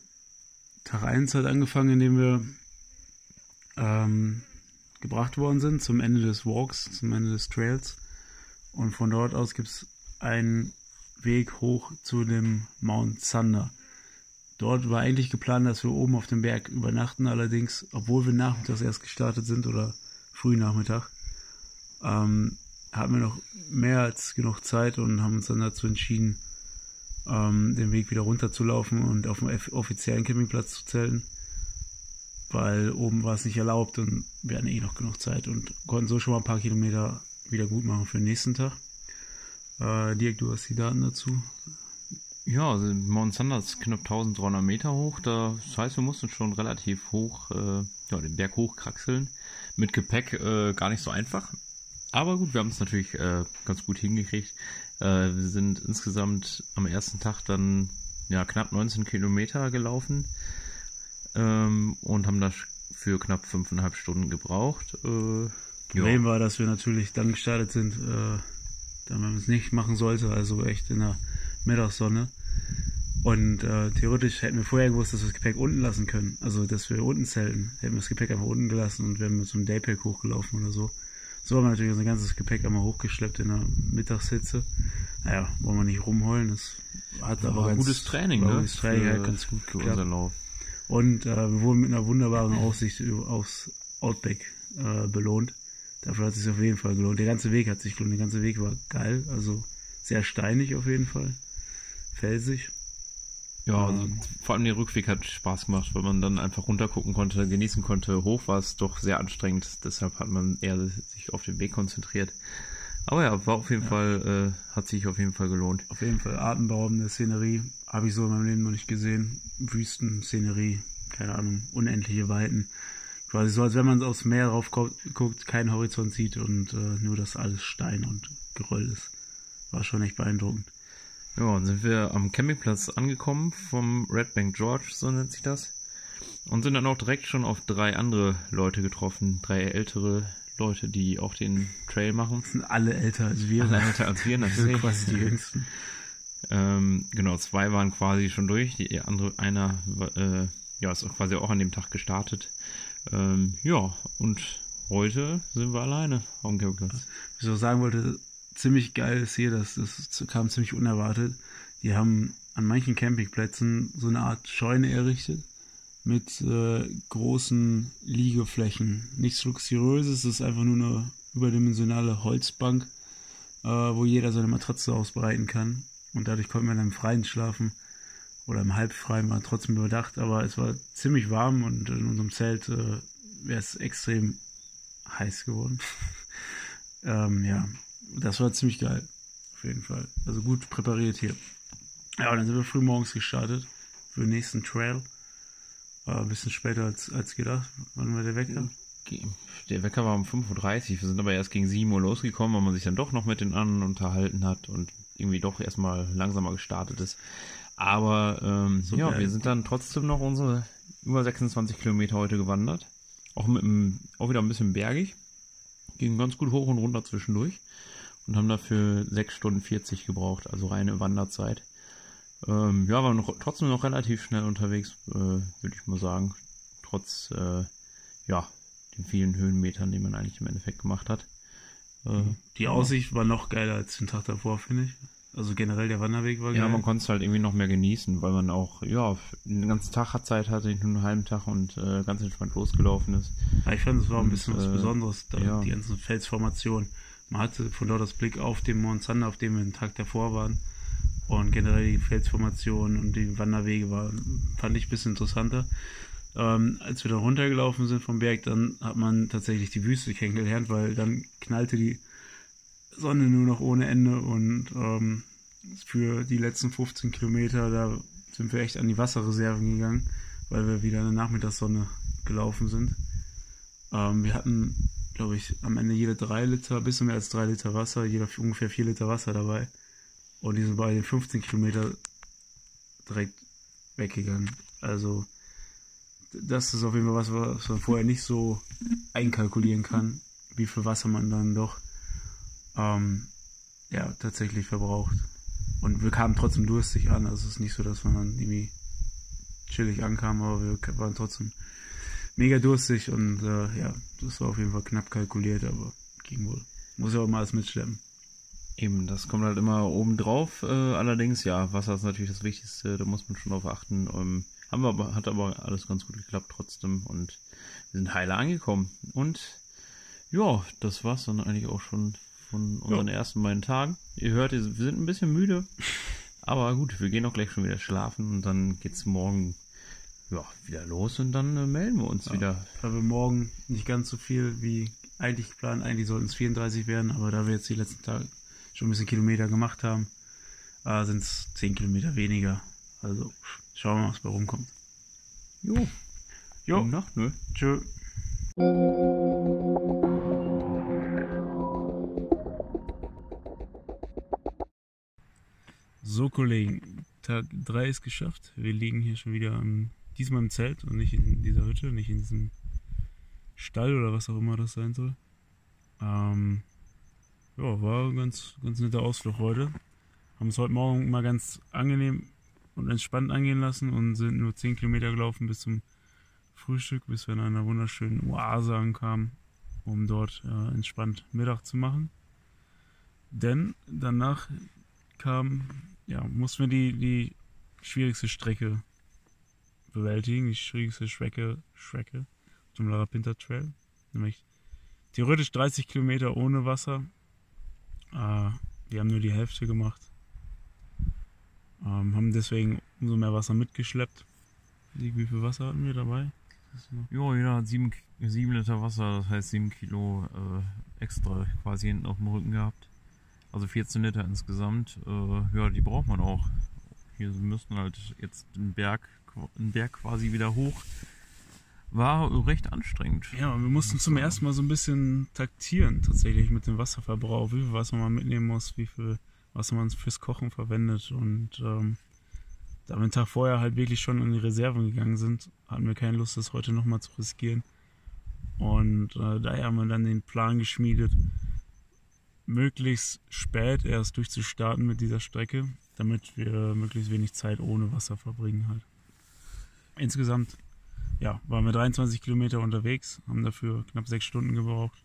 Tag 1 hat angefangen, indem wir ähm, gebracht worden sind zum Ende des Walks, zum Ende des Trails. Und von dort aus gibt's einen Weg hoch zu dem Mount Thunder. Dort war eigentlich geplant, dass wir oben auf dem Berg übernachten, allerdings, obwohl wir nachmittags erst gestartet sind oder früh Nachmittag, ähm, hatten wir noch mehr als genug Zeit und haben uns dann dazu entschieden, ähm, den Weg wieder runterzulaufen und auf dem offiziellen Campingplatz zu zelten, weil oben war es nicht erlaubt und wir hatten eh noch genug Zeit und konnten so schon mal ein paar Kilometer wieder gut machen für den nächsten Tag. Äh, Dirk, du hast die Daten dazu. Ja, also Mount Thunder ist knapp 1300 Meter hoch. Das heißt, wir mussten schon relativ hoch, äh, ja, den Berg hochkraxeln. Mit Gepäck äh, gar nicht so einfach. Aber gut, wir haben es natürlich äh, ganz gut hingekriegt. Äh, wir sind insgesamt am ersten Tag dann ja, knapp 19 Kilometer gelaufen ähm, und haben dafür knapp fünfeinhalb Stunden gebraucht. Äh, Problem war, dass wir natürlich dann gestartet sind, äh, da man es nicht machen sollte, also echt in der Mittagssonne. Und äh, theoretisch hätten wir vorher gewusst, dass wir das Gepäck unten lassen können. Also, dass wir unten zelten. Hätten wir das Gepäck einfach unten gelassen und wären mit so einem Daypack hochgelaufen oder so. So haben wir natürlich unser ganzes Gepäck einmal hochgeschleppt in der Mittagshitze. Naja, wollen wir nicht rumheulen. Das hat war aber ganz, gutes Training, ne? Gutes Training, hat ganz gut für geklappt. Lauf. Und äh, wir wurden mit einer wunderbaren Aussicht aufs Outback äh, belohnt. Dafür hat es sich auf jeden Fall gelohnt. Der ganze Weg hat sich gelohnt. Der ganze Weg war geil. Also sehr steinig auf jeden Fall. Felsig. Ja, also Ähm. vor allem der Rückweg hat Spaß gemacht, weil man dann einfach runtergucken konnte, genießen konnte. Hoch war es doch sehr anstrengend, deshalb hat man eher sich auf den Weg konzentriert. Aber ja, war auf jeden Fall, äh, hat sich auf jeden Fall gelohnt. Auf jeden Fall atemberaubende Szenerie. Habe ich so in meinem Leben noch nicht gesehen. Wüstenszenerie. Keine Ahnung. Unendliche Weiten. Quasi so, als wenn man aufs Meer drauf gu- guckt, keinen Horizont sieht und äh, nur das alles Stein und Geröll ist. War schon echt beeindruckend. Ja, und sind wir am Campingplatz angekommen vom Red Bank George, so nennt sich das. Und sind dann auch direkt schon auf drei andere Leute getroffen, drei ältere Leute, die auch den Trail machen. Das sind alle älter als wir. Alle älter als wir natürlich. quasi die Jüngsten. Ähm, genau, zwei waren quasi schon durch, die andere, einer, äh, ja, ist auch quasi auch an dem Tag gestartet. Ähm, ja, und heute sind wir alleine am Campingplatz. was ich auch sagen wollte, ziemlich geil ist hier, das, das kam ziemlich unerwartet. Die haben an manchen Campingplätzen so eine Art Scheune errichtet mit äh, großen Liegeflächen. Nichts Luxuriöses, es ist einfach nur eine überdimensionale Holzbank, äh, wo jeder seine Matratze ausbreiten kann. Und dadurch konnte man im Freien schlafen oder im Halbfreien, war trotzdem überdacht, aber es war ziemlich warm und in unserem Zelt äh, wäre es extrem heiß geworden. *laughs* ähm, ja, das war ziemlich geil. Auf jeden Fall. Also gut präpariert hier. Ja, und dann sind wir früh morgens gestartet für den nächsten Trail. War ein bisschen später als, als gedacht. Wann war der Wecker? Der Wecker war um 5.30 Uhr, wir sind aber erst gegen 7 Uhr losgekommen, weil man sich dann doch noch mit den anderen unterhalten hat und irgendwie doch erstmal langsamer gestartet ist. Aber ähm, So ja, geil. wir sind dann trotzdem noch unsere über 26 Kilometer heute gewandert. Auch mit einem, auch wieder ein bisschen bergig. Ging ganz gut hoch und runter zwischendurch. Und haben dafür 6 Stunden 40 gebraucht, also reine Wanderzeit. Ähm, ja, waren noch, trotzdem noch relativ schnell unterwegs, äh, würde ich mal sagen. Trotz, äh, ja, den vielen Höhenmetern, die man eigentlich im Endeffekt gemacht hat. Äh, Die Aussicht war noch geiler als den Tag davor, finde ich. Also generell der Wanderweg war ja, geil. man konnte es halt irgendwie noch mehr genießen, weil man auch, ja, den ganzen Tag hat Zeit hatte, nicht nur einen halben Tag und äh, ganz entspannt losgelaufen ist. Ja, ich fand, es war ein Und, bisschen was äh, Besonderes, da, ja. die ganzen Felsformationen. Man hatte von dort aus Blick auf den Mont Sander, auf dem wir den Tag davor waren. Und generell die Felsformationen und die Wanderwege waren, fand ich ein bisschen interessanter. Ähm, als wir dann runtergelaufen sind vom Berg, dann hat man tatsächlich die Wüste kennengelernt, weil dann knallte die Sonne nur noch ohne Ende und ähm, für die letzten 15 Kilometer, da sind wir echt an die Wasserreserven gegangen, weil wir wieder in der Nachmittagssonne gelaufen sind. Ähm, wir hatten, glaube ich, am Ende jede drei Liter, bisschen mehr als drei Liter Wasser, jeder ungefähr vier Liter Wasser dabei. Und die sind bei den 15 Kilometer direkt weggegangen. Also, das ist auf jeden Fall was, was man vorher nicht so einkalkulieren kann, wie viel Wasser man dann doch ähm, ja, tatsächlich verbraucht. Und wir kamen trotzdem durstig an. Also es ist nicht so, dass man dann irgendwie chillig ankam, aber wir waren trotzdem mega durstig und äh, ja, das war auf jeden Fall knapp kalkuliert, aber ging wohl. Muss ja auch mal alles mitschleppen. Eben, das kommt halt immer oben drauf. Äh, allerdings, ja, Wasser ist natürlich das Wichtigste, da muss man schon drauf achten. Ähm, haben wir aber, hat aber alles ganz gut geklappt trotzdem und wir sind heile angekommen. Und ja, das war's dann eigentlich auch schon von unseren ersten beiden Tagen. Ihr hört, wir sind ein bisschen müde, *laughs* aber gut, wir gehen auch gleich schon wieder schlafen und dann geht's morgen ja, wieder los und dann äh, melden wir uns wieder. Weil wir morgen nicht ganz so viel wie eigentlich geplant, eigentlich sollten es 34 werden, aber da wir jetzt die letzten Tage schon ein bisschen Kilometer gemacht haben, äh, sind es 10 Kilometer weniger. Also schauen wir mal, was bei rumkommt. Jo, Jo, gute Nacht, ne? tschö. So, Kollegen, Tag 3 ist geschafft. Wir liegen hier schon wieder im, diesmal im Zelt und nicht in dieser Hütte, nicht in diesem Stall oder was auch immer das sein soll. Ähm, ja, war ein ganz, ganz netter Ausflug heute. Haben es heute Morgen mal ganz angenehm und entspannt angehen lassen und sind nur 10 Kilometer gelaufen bis zum Frühstück, bis wir in einer wunderschönen Oase ankamen, um dort äh, entspannt Mittag zu machen. Denn danach kam, ja, mussten wir die, die schwierigste Strecke bewältigen, die schwierigste Strecke, Strecke zum Larapinta Trail, nämlich theoretisch 30 Kilometer ohne Wasser. Äh, wir haben nur die Hälfte gemacht. Ähm, haben deswegen umso mehr Wasser mitgeschleppt. Wie viel Wasser hatten wir dabei? Ja, jeder hat sieben, sieben Liter Wasser, das heißt sieben Kilo äh, extra quasi hinten auf dem Rücken gehabt. Also 14 Liter insgesamt. Äh, ja, die braucht man auch. Hier müssten halt jetzt den Berg, den Berg quasi wieder hoch. War recht anstrengend. Ja, wir mussten zum ersten Mal so ein bisschen taktieren tatsächlich mit dem Wasserverbrauch, wie viel Wasser man mitnehmen muss, wie viel Wasser man fürs Kochen verwendet und ähm, da wir den Tag vorher halt wirklich schon in die Reserven gegangen sind, hatten wir keine Lust, das heute nochmal zu riskieren. Und äh, daher haben wir dann den Plan geschmiedet, möglichst spät erst durchzustarten mit dieser Strecke, damit wir möglichst wenig Zeit ohne Wasser verbringen halt. Insgesamt ja, waren wir 23 Kilometer unterwegs, haben dafür knapp sechs Stunden gebraucht.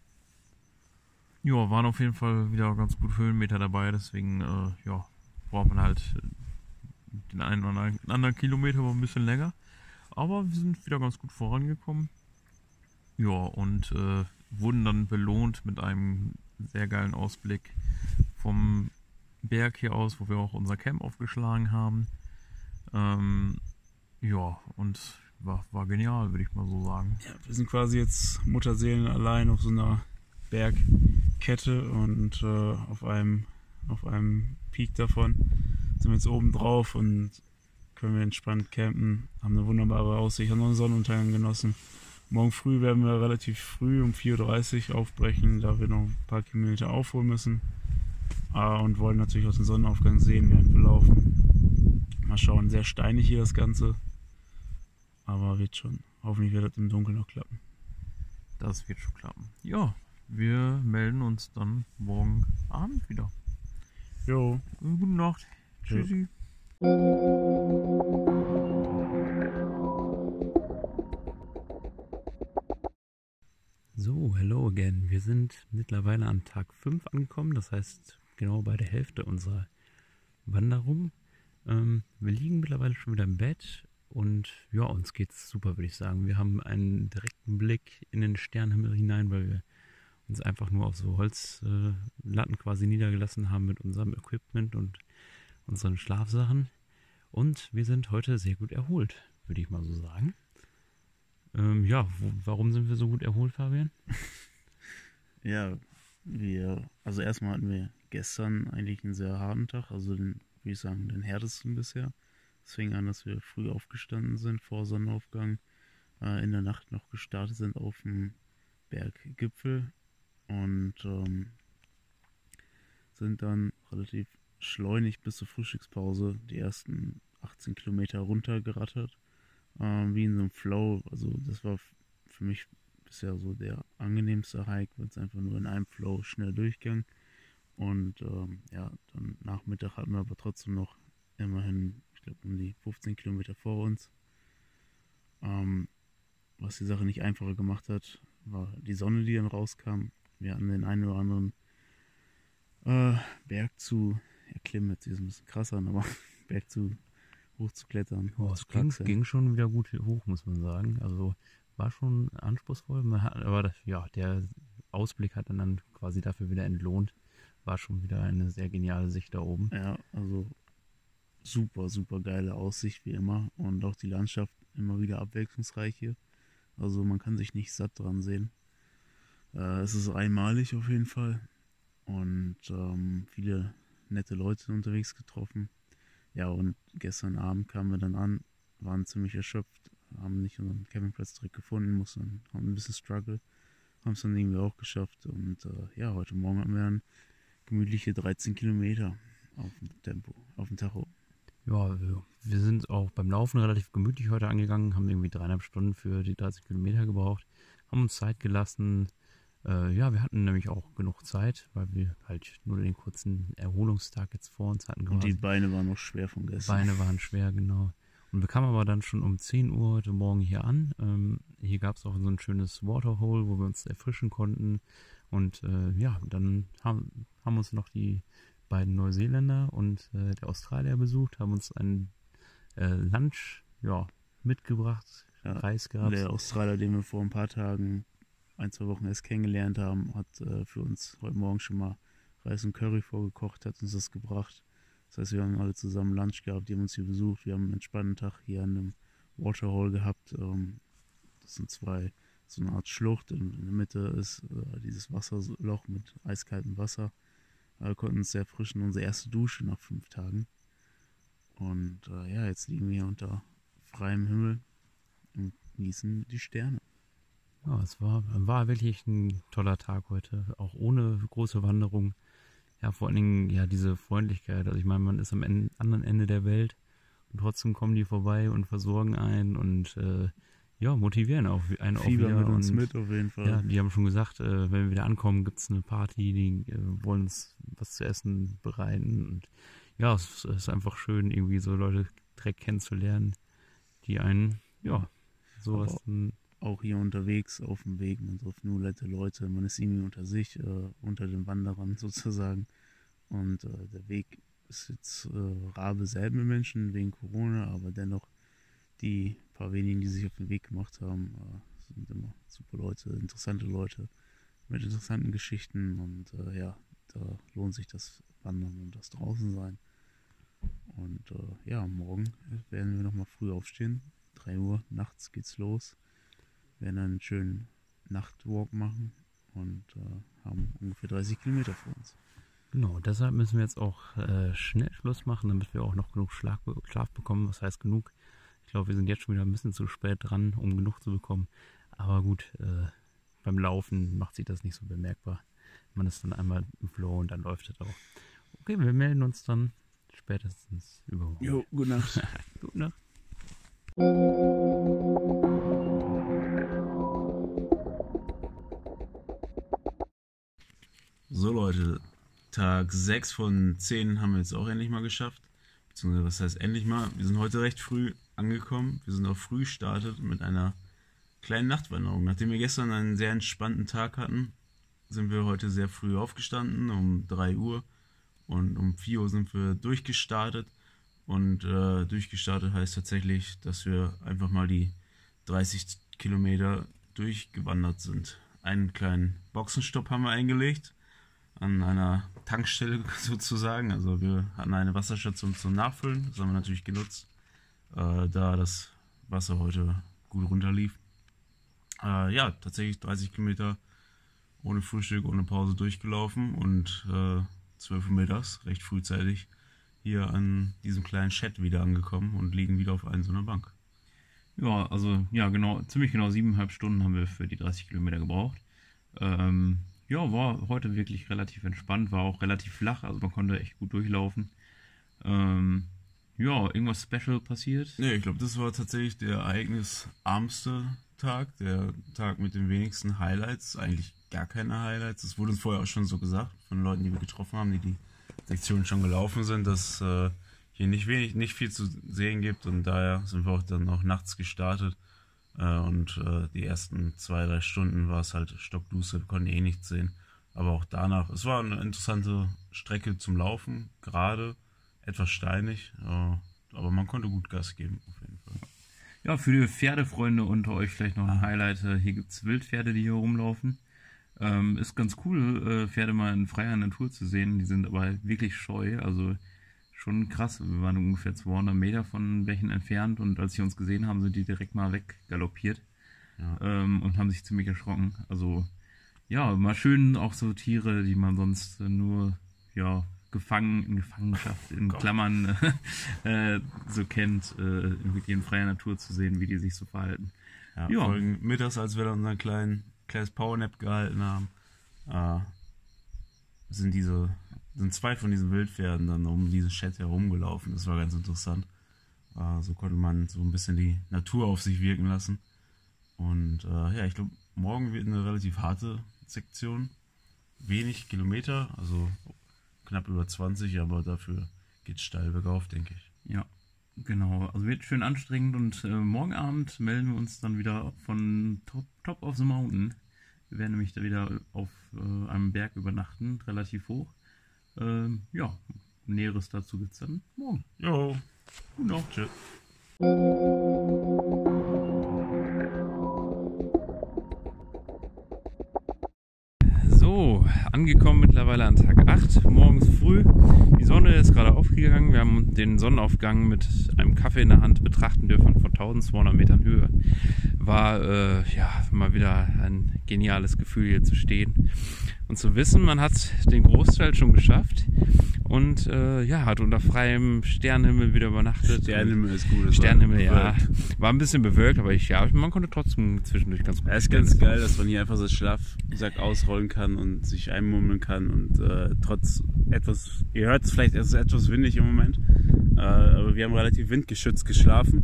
Ja, waren auf jeden Fall wieder ganz gut Höhenmeter dabei, deswegen äh, ja, braucht man halt den einen oder anderen Kilometer war ein bisschen länger. Aber wir sind wieder ganz gut vorangekommen. Ja, und äh, wurden dann belohnt mit einem sehr geilen Ausblick vom Berg hier aus, wo wir auch unser Camp aufgeschlagen haben. Ähm, ja, und war, war genial, würde ich mal so sagen. Ja, wir sind quasi jetzt Mutterseelen allein auf so einer Bergkette und äh, auf einem auf einem Peak davon sind wir jetzt oben drauf und können wir entspannt campen, haben eine wunderbare Aussicht, haben noch einen Sonnenuntergang genossen. Morgen früh werden wir relativ früh um 4.30 Uhr aufbrechen, da wir noch ein paar Kilometer aufholen müssen. Ah, und wollen natürlich auch den Sonnenaufgang sehen, während wir laufen. Mal schauen, sehr steinig hier das Ganze. Aber wird schon. Hoffentlich wird das im Dunkeln noch klappen. Das wird schon klappen. Ja, wir melden uns dann morgen Abend wieder. Jo. Gute Nacht. Tschüssi. So, hello again. Wir sind mittlerweile an Tag 5 angekommen, das heißt genau bei der Hälfte unserer Wanderung. Ähm, wir liegen mittlerweile schon wieder im Bett und ja, uns geht's super, würde ich sagen. Wir haben einen direkten Blick in den Sternenhimmel hinein, weil wir uns einfach nur auf so Holzlatten äh, quasi niedergelassen haben mit unserem Equipment und unseren Schlafsachen. Und wir sind heute sehr gut erholt, würde ich mal so sagen. Ähm, ja, wo, warum sind wir so gut erholt, Fabian? *laughs* ja, wir, also erstmal hatten wir gestern eigentlich einen sehr harten Tag, also den, würde ich sagen, den härtesten bisher. Es fing an, dass wir früh aufgestanden sind vor Sonnenaufgang, äh, in der Nacht noch gestartet sind auf dem Berggipfel und ähm, sind dann relativ schleunig bis zur Frühstückspause die ersten 18 Kilometer runtergerattert, äh, wie in so einem Flow. Also das war für mich bisher so der angenehmste Hike, weil es einfach nur in einem Flow schnell durchging. Und ähm, ja, dann Nachmittag hatten wir aber trotzdem noch immerhin, ich glaube, um die 15 Kilometer vor uns. Ähm, was die Sache nicht einfacher gemacht hat, war die Sonne, die dann rauskam. Wir hatten den einen oder anderen äh, Berg zu erklimmen, jetzt ist ein bisschen krasser, aber *laughs* Berg zu hoch zu klettern. Oh, es ging, ging, schon wieder gut hoch, muss man sagen. Also war schon anspruchsvoll. Hat, aber ja, der Ausblick hat dann, dann quasi dafür wieder entlohnt. War schon wieder eine sehr geniale Sicht da oben. Ja, also super, super geile Aussicht wie immer. Und auch die Landschaft immer wieder abwechslungsreich hier. Also man kann sich nicht satt dran sehen. Äh, es ist einmalig auf jeden Fall. Und ähm, viele nette Leute unterwegs getroffen. Ja, und gestern Abend kamen wir dann an, waren ziemlich erschöpft, haben nicht unseren Campingplatz direkt gefunden, mussten, haben ein bisschen Struggle, haben es dann irgendwie auch geschafft. Und äh, ja, heute Morgen hatten wir dann gemütliche 13 Kilometer auf dem Tempo, auf dem Tacho. Ja, wir sind auch beim Laufen relativ gemütlich heute angegangen, haben irgendwie dreieinhalb Stunden für die 30 Kilometer gebraucht, haben uns Zeit gelassen. Äh, ja, wir hatten nämlich auch genug Zeit, weil wir halt nur den kurzen Erholungstag jetzt vor uns hatten. Und die Beine waren noch schwer vom gestern. Beine waren schwer, genau. Und wir kamen aber dann schon um 10 Uhr heute Morgen hier an. Ähm, hier gab es auch so ein schönes Waterhole, wo wir uns erfrischen konnten. Und äh, ja, dann haben, haben uns noch die beiden Neuseeländer und äh, der Australier besucht, haben uns ein äh, Lunch ja, mitgebracht, ja, Reis gehabt. Der Australier, den wir vor ein paar Tagen, ein, zwei Wochen erst kennengelernt haben, hat äh, für uns heute Morgen schon mal Reis und Curry vorgekocht, hat uns das gebracht. Das heißt, wir haben alle zusammen Lunch gehabt, die haben uns hier besucht, wir haben einen entspannten Tag hier an einem Waterhole gehabt. Ähm, das sind zwei, so eine Art Schlucht und in der Mitte ist äh, dieses Wasserloch mit eiskaltem Wasser. Wir konnten uns sehr frischen, unsere erste Dusche nach fünf Tagen. Und äh, ja, jetzt liegen wir unter freiem Himmel und genießen die Sterne. Ja, es war, war wirklich ein toller Tag heute, auch ohne große Wanderung. Ja, vor allen Dingen, ja, diese Freundlichkeit. Also ich meine, man ist am Ende, anderen Ende der Welt und trotzdem kommen die vorbei und versorgen einen und äh, ja, motivieren auch einen Fieber auch wieder. mit uns und, mit auf jeden Fall. Ja, die haben schon gesagt, äh, wenn wir wieder ankommen, gibt's eine Party, die äh, wollen uns was zu essen bereiten. Und ja, es, es ist einfach schön, irgendwie so Leute direkt kennenzulernen, die einen, ja, sowas. Aber auch hier unterwegs auf dem Weg, man trifft nur nette Leute, man ist irgendwie unter sich, äh, unter den Wanderern *laughs* sozusagen. Und äh, der Weg ist jetzt äh, rar beselben Menschen wegen Corona, aber dennoch die paar wenigen, die sich auf den Weg gemacht haben, äh, sind immer super Leute, interessante Leute mit interessanten Geschichten und äh, ja, da lohnt sich das Wandern und das draußen sein. Und äh, ja, morgen werden wir nochmal früh aufstehen. 3 Uhr nachts geht's los. Wir werden einen schönen Nachtwalk machen und äh, haben ungefähr 30 Kilometer vor uns. Genau, deshalb müssen wir jetzt auch äh, schnell Schluss machen, damit wir auch noch genug Schlaf, Schlaf bekommen. Was heißt genug? Ich glaube, wir sind jetzt schon wieder ein bisschen zu spät dran, um genug zu bekommen. Aber gut, äh, beim Laufen macht sich das nicht so bemerkbar. Man ist dann einmal im Flow und dann läuft es auch. Okay, wir melden uns dann spätestens übermorgen. Jo, gute Nacht. *laughs* gute Nacht. So Leute, Tag 6 von 10 haben wir jetzt auch endlich mal geschafft. Beziehungsweise was heißt endlich mal? Wir sind heute recht früh angekommen. Wir sind auch früh gestartet mit einer kleinen Nachtwanderung. Nachdem wir gestern einen sehr entspannten Tag hatten, sind wir heute sehr früh aufgestanden, um 3 Uhr. Und um 4 Uhr sind wir durchgestartet. Und äh, durchgestartet heißt tatsächlich, dass wir einfach mal die 30 Kilometer durchgewandert sind. Einen kleinen Boxenstopp haben wir eingelegt an einer Tankstelle *laughs* sozusagen. Also wir hatten eine Wasserstation zum Nachfüllen. Das haben wir natürlich genutzt äh, da das Wasser heute gut runterlief. Äh, ja, tatsächlich 30 Kilometer ohne Frühstück, ohne Pause durchgelaufen und äh, 12 Uhr mittags, recht frühzeitig, hier an diesem kleinen Chat wieder angekommen und liegen wieder auf einer so einer Bank. Ja, also ja, genau, ziemlich genau siebeneinhalb Stunden haben wir für die 30 Kilometer gebraucht. Ähm, ja, war heute wirklich relativ entspannt, war auch relativ flach, also man konnte echt gut durchlaufen. Ähm, ja, irgendwas Special passiert? Nee, ich glaube, das war tatsächlich der ereignisarmste Tag, der Tag mit den wenigsten Highlights, eigentlich gar keine Highlights. Das wurde uns vorher auch schon so gesagt von Leuten, die wir getroffen haben, die die Sektion schon gelaufen sind, dass äh, hier nicht wenig, nicht viel zu sehen gibt und daher sind wir auch dann auch nachts gestartet und äh, die ersten zwei, drei Stunden war es halt stockduster, wir konnten eh nichts sehen. Aber auch danach, es war eine interessante Strecke zum Laufen, gerade etwas steinig, aber man konnte gut Gas geben, auf jeden Fall. Ja, für die Pferdefreunde unter euch vielleicht noch ein Highlight. Hier gibt's Wildpferde, die hier rumlaufen. Ähm, ist ganz cool, äh, Pferde mal in freier Natur zu sehen. Die sind aber wirklich scheu. Also schon krass. Wir waren ungefähr 200 Meter von welchen entfernt und als sie uns gesehen haben, sind die direkt mal weggaloppiert ja. ähm, und haben sich ziemlich erschrocken. Also ja, mal schön auch so Tiere, die man sonst nur ja gefangen, in Gefangenschaft, in oh Klammern *laughs* äh, so kennt, äh, in freier Natur zu sehen, wie die sich so verhalten. Ja, ja. Folgen mittags, als wir dann unseren kleinen kleines Powernap gehalten haben, äh, sind diese sind zwei von diesen Wildpferden dann um diesen Chat herumgelaufen. Das war ganz interessant. Äh, so konnte man so ein bisschen die Natur auf sich wirken lassen. Und äh, ja, ich glaube, morgen wird eine relativ harte Sektion. Wenig Kilometer, also knapp über 20, aber dafür geht es steil bergauf, denke ich. Ja, genau. Also wird schön anstrengend und äh, morgen Abend melden wir uns dann wieder von Top, Top of the Mountain. Wir werden nämlich da wieder auf äh, einem Berg übernachten, relativ hoch. Ähm, ja, Näheres dazu gibt es dann morgen. Jo, gute Nacht, tschüss. So, angekommen mittlerweile an Tag 8, morgens früh. Die Sonne ist gerade aufgegangen. Wir haben den Sonnenaufgang mit einem Kaffee in der Hand betrachten dürfen von 1200 Metern Höhe. War äh, ja mal wieder ein geniales Gefühl hier zu stehen und zu wissen, man hat den Großteil schon geschafft und äh, ja, hat unter freiem Sternenhimmel wieder übernachtet. Sternenhimmel ist gut. es Sternenhimmel, ja. War ein bisschen bewölkt, aber ich, ja, man konnte trotzdem zwischendurch ganz gut Ja, ist ganz geil, dass man hier einfach so Schlafsack ausrollen kann und sich einmummeln kann und äh, trotz etwas, ihr hört es vielleicht, es ist etwas windig im Moment, äh, aber wir haben relativ windgeschützt geschlafen,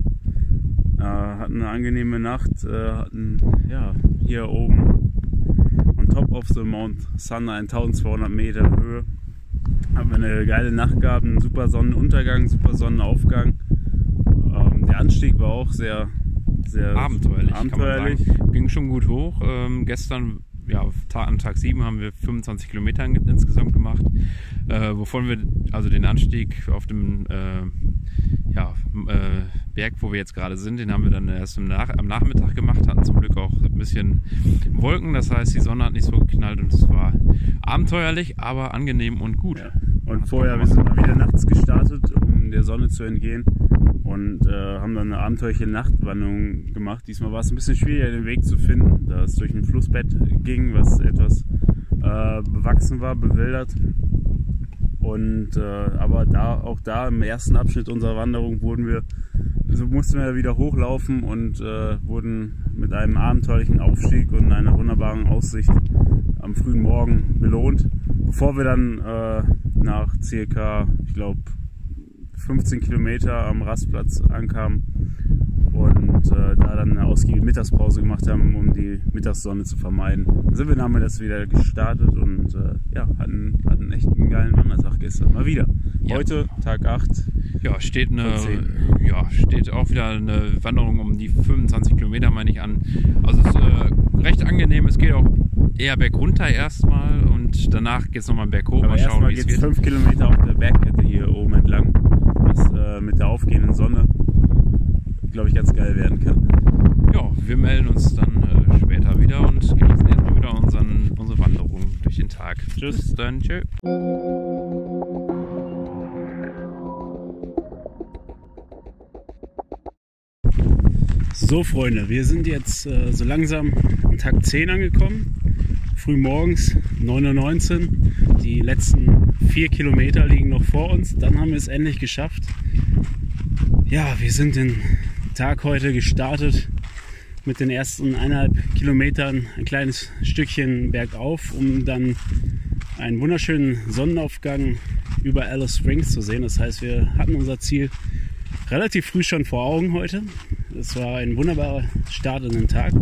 äh, hatten eine angenehme Nacht, äh, hatten ja hier oben on top of the Mount Thunder 1200 Meter Höhe, haben wir eine geile Nacht gehabt, einen super Sonnenuntergang, super Sonnenaufgang. Ähm, der Anstieg war auch sehr, sehr abenteuerlich, abenteuerlich. Ging schon gut hoch. Ähm, gestern, ja, an Tag 7 haben wir 25 Kilometer in- insgesamt gemacht, äh, wovon wir also den Anstieg auf dem äh, ja, äh, Berg, wo wir jetzt gerade sind, den haben wir dann erst Nach am Nachmittag gemacht, hatten zum Glück auch ein bisschen Wolken, das heißt, die Sonne hat nicht so geknallt und es war abenteuerlich, aber angenehm und gut. Ja. Und vorher, wir sind mal wieder nachts gestartet, um der Sonne zu entgehen und äh, haben dann eine abenteuerliche Nachtwanderung gemacht. Diesmal war es ein bisschen schwieriger, den Weg zu finden, da es durch ein Flussbett ging, was etwas äh, bewachsen war, bewildert. Und äh, aber da auch da im ersten Abschnitt unserer Wanderung wurden wir, also mussten wir wieder hochlaufen und äh, wurden mit einem abenteuerlichen Aufstieg und einer wunderbaren Aussicht am frühen Morgen belohnt, bevor wir dann äh, nach circa, ich glaube, 15 Kilometer am Rastplatz ankamen und äh, da dann eine ausgiebige Mittagspause gemacht haben, um die Mittagssonne zu vermeiden. Dann sind wir nachmittags wieder gestartet und äh, ja, hatten, hatten echt einen geilen Wandertag gestern. Mal wieder. Ja. Heute, Tag 8. Ja, steht eine, ja, steht auch wieder eine Wanderung um die 25 Kilometer, meine ich an. Also es ist äh, recht angenehm. Es geht auch eher bergunter erstmal und danach geht es nochmal berghoch. Aber Mal schauen, wie es geht es wird. 5 Kilometer auf der Bergkette hier oben entlang, mit der aufgehenden Sonne, glaube ich, ganz geil werden kann. Ja, wir melden uns dann äh, später wieder und genießen erstmal wieder unseren, unsere Wanderung durch den Tag. Tschüss. Bis dann, tschö. So, Freunde, wir sind jetzt äh, so langsam am Tag 10 angekommen. Früh morgens, 9.19 Uhr. Die letzten vier Kilometer liegen noch vor uns. Dann haben wir es endlich geschafft. Ja, wir sind den Tag heute gestartet mit den ersten eineinhalb Kilometern ein kleines Stückchen bergauf, um dann einen wunderschönen Sonnenaufgang über Alice Springs zu sehen. Das heißt, wir hatten unser Ziel relativ früh schon vor Augen heute. Es war ein wunderbarer Start in den Tag.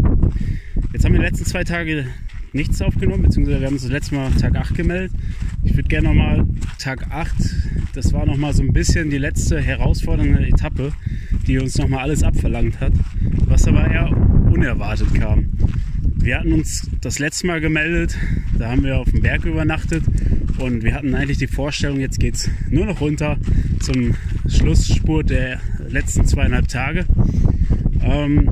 Jetzt haben wir die letzten zwei Tage nichts aufgenommen, beziehungsweise wir haben uns das letzte Mal Tag 8 gemeldet. Ich würde gerne nochmal Tag 8, das war nochmal so ein bisschen die letzte herausfordernde Etappe, die uns nochmal alles abverlangt hat, was aber eher unerwartet kam. Wir hatten uns das letzte Mal gemeldet, da haben wir auf dem Berg übernachtet und wir hatten eigentlich die Vorstellung, jetzt geht es nur noch runter zum Schlussspurt der letzten zweieinhalb Tage. Ähm,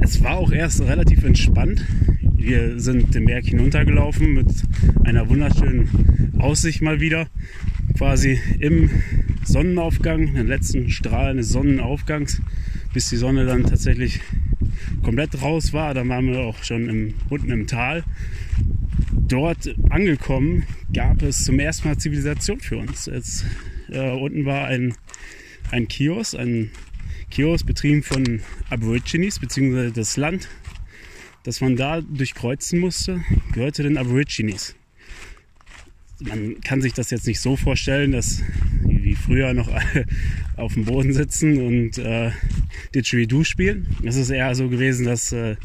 es war auch erst relativ entspannt. Wir sind den Berg hinuntergelaufen mit einer wunderschönen Aussicht mal wieder. Quasi im Sonnenaufgang, den letzten Strahlen des Sonnenaufgangs, bis die Sonne dann tatsächlich komplett raus war. Dann waren wir auch schon im, unten im Tal. Dort angekommen gab es zum ersten Mal Zivilisation für uns. Jetzt, äh, unten war ein, ein Kiosk, ein Kiosk betrieben von Aborigines, beziehungsweise das Land, das man da durchkreuzen musste, gehörte den Aborigines. man kann sich das jetzt nicht so vorstellen, dass wie früher noch *laughs* auf dem Boden sitzen und äh, Didgeridoo spielen. Es ist eher so gewesen, dass äh,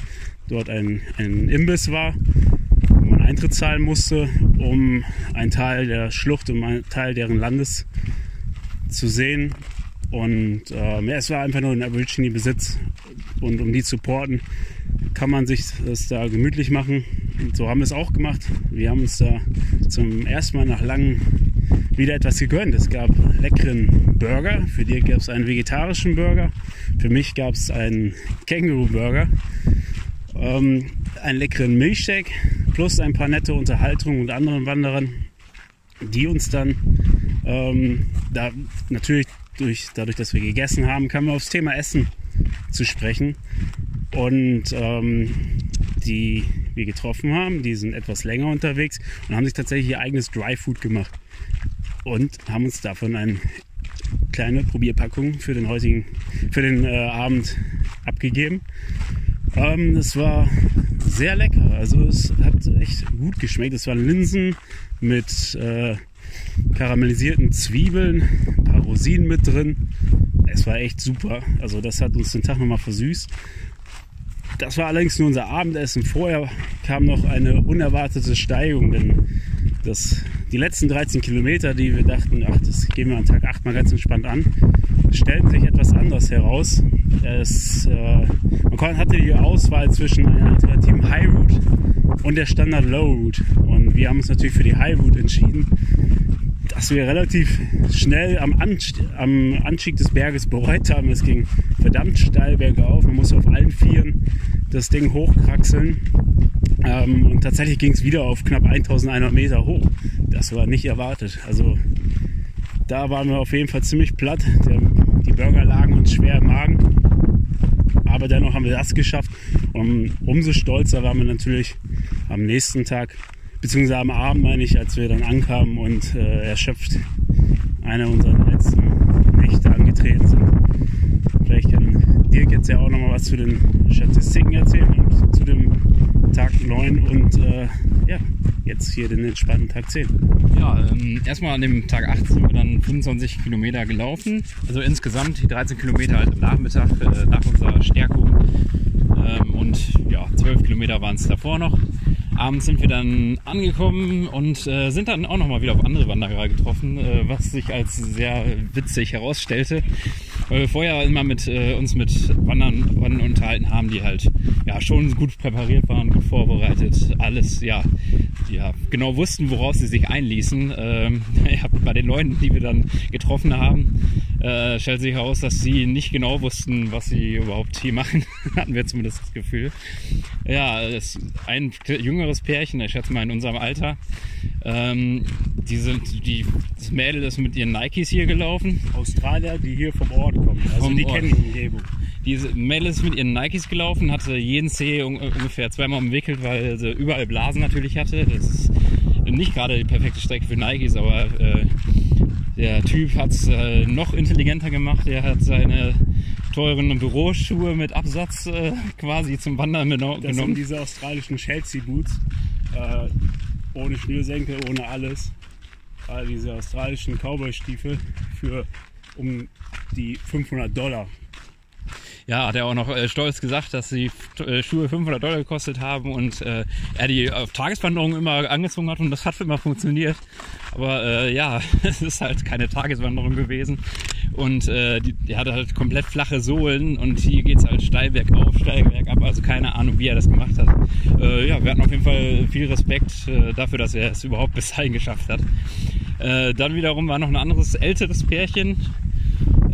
dort ein, ein Imbiss war, wo man Eintritt zahlen musste, um einen Teil der Schlucht, um einen Teil deren Landes zu sehen. Und ähm, ja, es war einfach nur ein Aborigine-Besitz. Und um die zu porten, kann man sich das da gemütlich machen. Und so haben wir es auch gemacht. Wir haben uns da zum ersten Mal nach langem wieder etwas gegönnt. Es gab leckeren Burger. Für dich gab es einen vegetarischen Burger. Für mich gab es einen Känguru-Burger. Ähm, einen leckeren Milchshake plus ein paar nette Unterhaltungen mit anderen Wanderern, die uns dann ähm, da natürlich durch, dadurch, dass wir gegessen haben, kamen wir aufs Thema Essen zu sprechen. Und ähm, die wir getroffen haben, die sind etwas länger unterwegs und haben sich tatsächlich ihr eigenes Dry Food gemacht und haben uns davon eine kleine Probierpackung für den heutigen, für den äh, Abend abgegeben. Ähm, es war sehr lecker, also es hat echt gut geschmeckt. Es waren Linsen mit äh, karamellisierten Zwiebeln, Rosinen mit drin. Es war echt super. Also das hat uns den Tag nochmal versüßt. Das war allerdings nur unser Abendessen. Vorher kam noch eine unerwartete Steigung, denn das, die letzten 13 Kilometer, die wir dachten, ach, das gehen wir an Tag 8 mal ganz entspannt an, stellten sich etwas anders heraus. Es, äh, man hatte die Auswahl zwischen einer alternativen High Route und der Standard Low Route. Und wir haben uns natürlich für die High Route entschieden dass wir relativ schnell am, Anstieg, am Anstieg des Berges bereut haben. Es ging verdammt steil bergauf. Man musste auf allen Vieren das Ding hochkraxeln. Ähm, und tatsächlich ging es wieder auf knapp 1100 Meter hoch. Das war nicht erwartet. Also da waren wir auf jeden Fall ziemlich platt. Der, die Burger lagen uns schwer im Magen. Aber dennoch haben wir das geschafft. Und umso stolzer waren wir natürlich am nächsten Tag beziehungsweise am Abend meine ich, als wir dann ankamen und äh, erschöpft einer unserer letzten Nächte angetreten sind. Vielleicht kann Dirk jetzt ja auch nochmal was zu den Statistiken erzählen und zu dem Tag 9 und äh, ja, jetzt hier den entspannten Tag 10. Ja, ähm, erstmal an dem Tag 8 sind wir dann 25 Kilometer gelaufen. Also insgesamt die 13 Kilometer halt am Nachmittag äh, nach unserer Stärkung. Ähm, und ja, 12 Kilometer waren es davor noch. Abends sind wir dann angekommen und äh, sind dann auch nochmal wieder auf andere Wanderer getroffen, äh, was sich als sehr witzig herausstellte. Weil wir vorher immer mit äh, uns mit Wandern, Wandern unterhalten haben, die halt ja schon gut präpariert waren, gut vorbereitet, alles ja, ja genau wussten, woraus sie sich einließen. Ähm, *laughs* ja, bei den Leuten, die wir dann getroffen haben, äh, stellt sich heraus, dass sie nicht genau wussten, was sie überhaupt hier machen. *laughs* Hatten wir zumindest das Gefühl. Ja, ein jüngeres Pärchen, ich schätze mal in unserem Alter, ähm, die sind, die, das Mädel ist mit ihren Nikes hier gelaufen. Australier, die hier vom Ort kommen. Also die Ort. kennen die Umgebung. Diese Mädel ist mit ihren Nikes gelaufen, hatte jeden Zeh ungefähr zweimal umwickelt, weil sie überall Blasen natürlich hatte. Das ist nicht gerade die perfekte Strecke für Nikes, aber äh, der Typ hat es äh, noch intelligenter gemacht. Er hat seine teuren Büroschuhe mit Absatz äh, quasi zum Wandern genommen. Das sind diese australischen Chelsea Boots. Äh, ohne Schnürsenkel, ohne alles. All diese australischen Cowboy-Stiefel für um die 500 Dollar ja, hat er auch noch äh, stolz gesagt, dass die äh, Schuhe 500 Dollar gekostet haben und äh, er die auf Tageswanderungen immer angezogen hat und das hat immer funktioniert. Aber äh, ja, *laughs* es ist halt keine Tageswanderung gewesen und äh, die, die hatte halt komplett flache Sohlen und hier geht's halt steil bergauf, steil bergab, also keine Ahnung, wie er das gemacht hat. Äh, ja, wir hatten auf jeden Fall viel Respekt äh, dafür, dass er es überhaupt bis dahin geschafft hat. Äh, dann wiederum war noch ein anderes älteres Pärchen,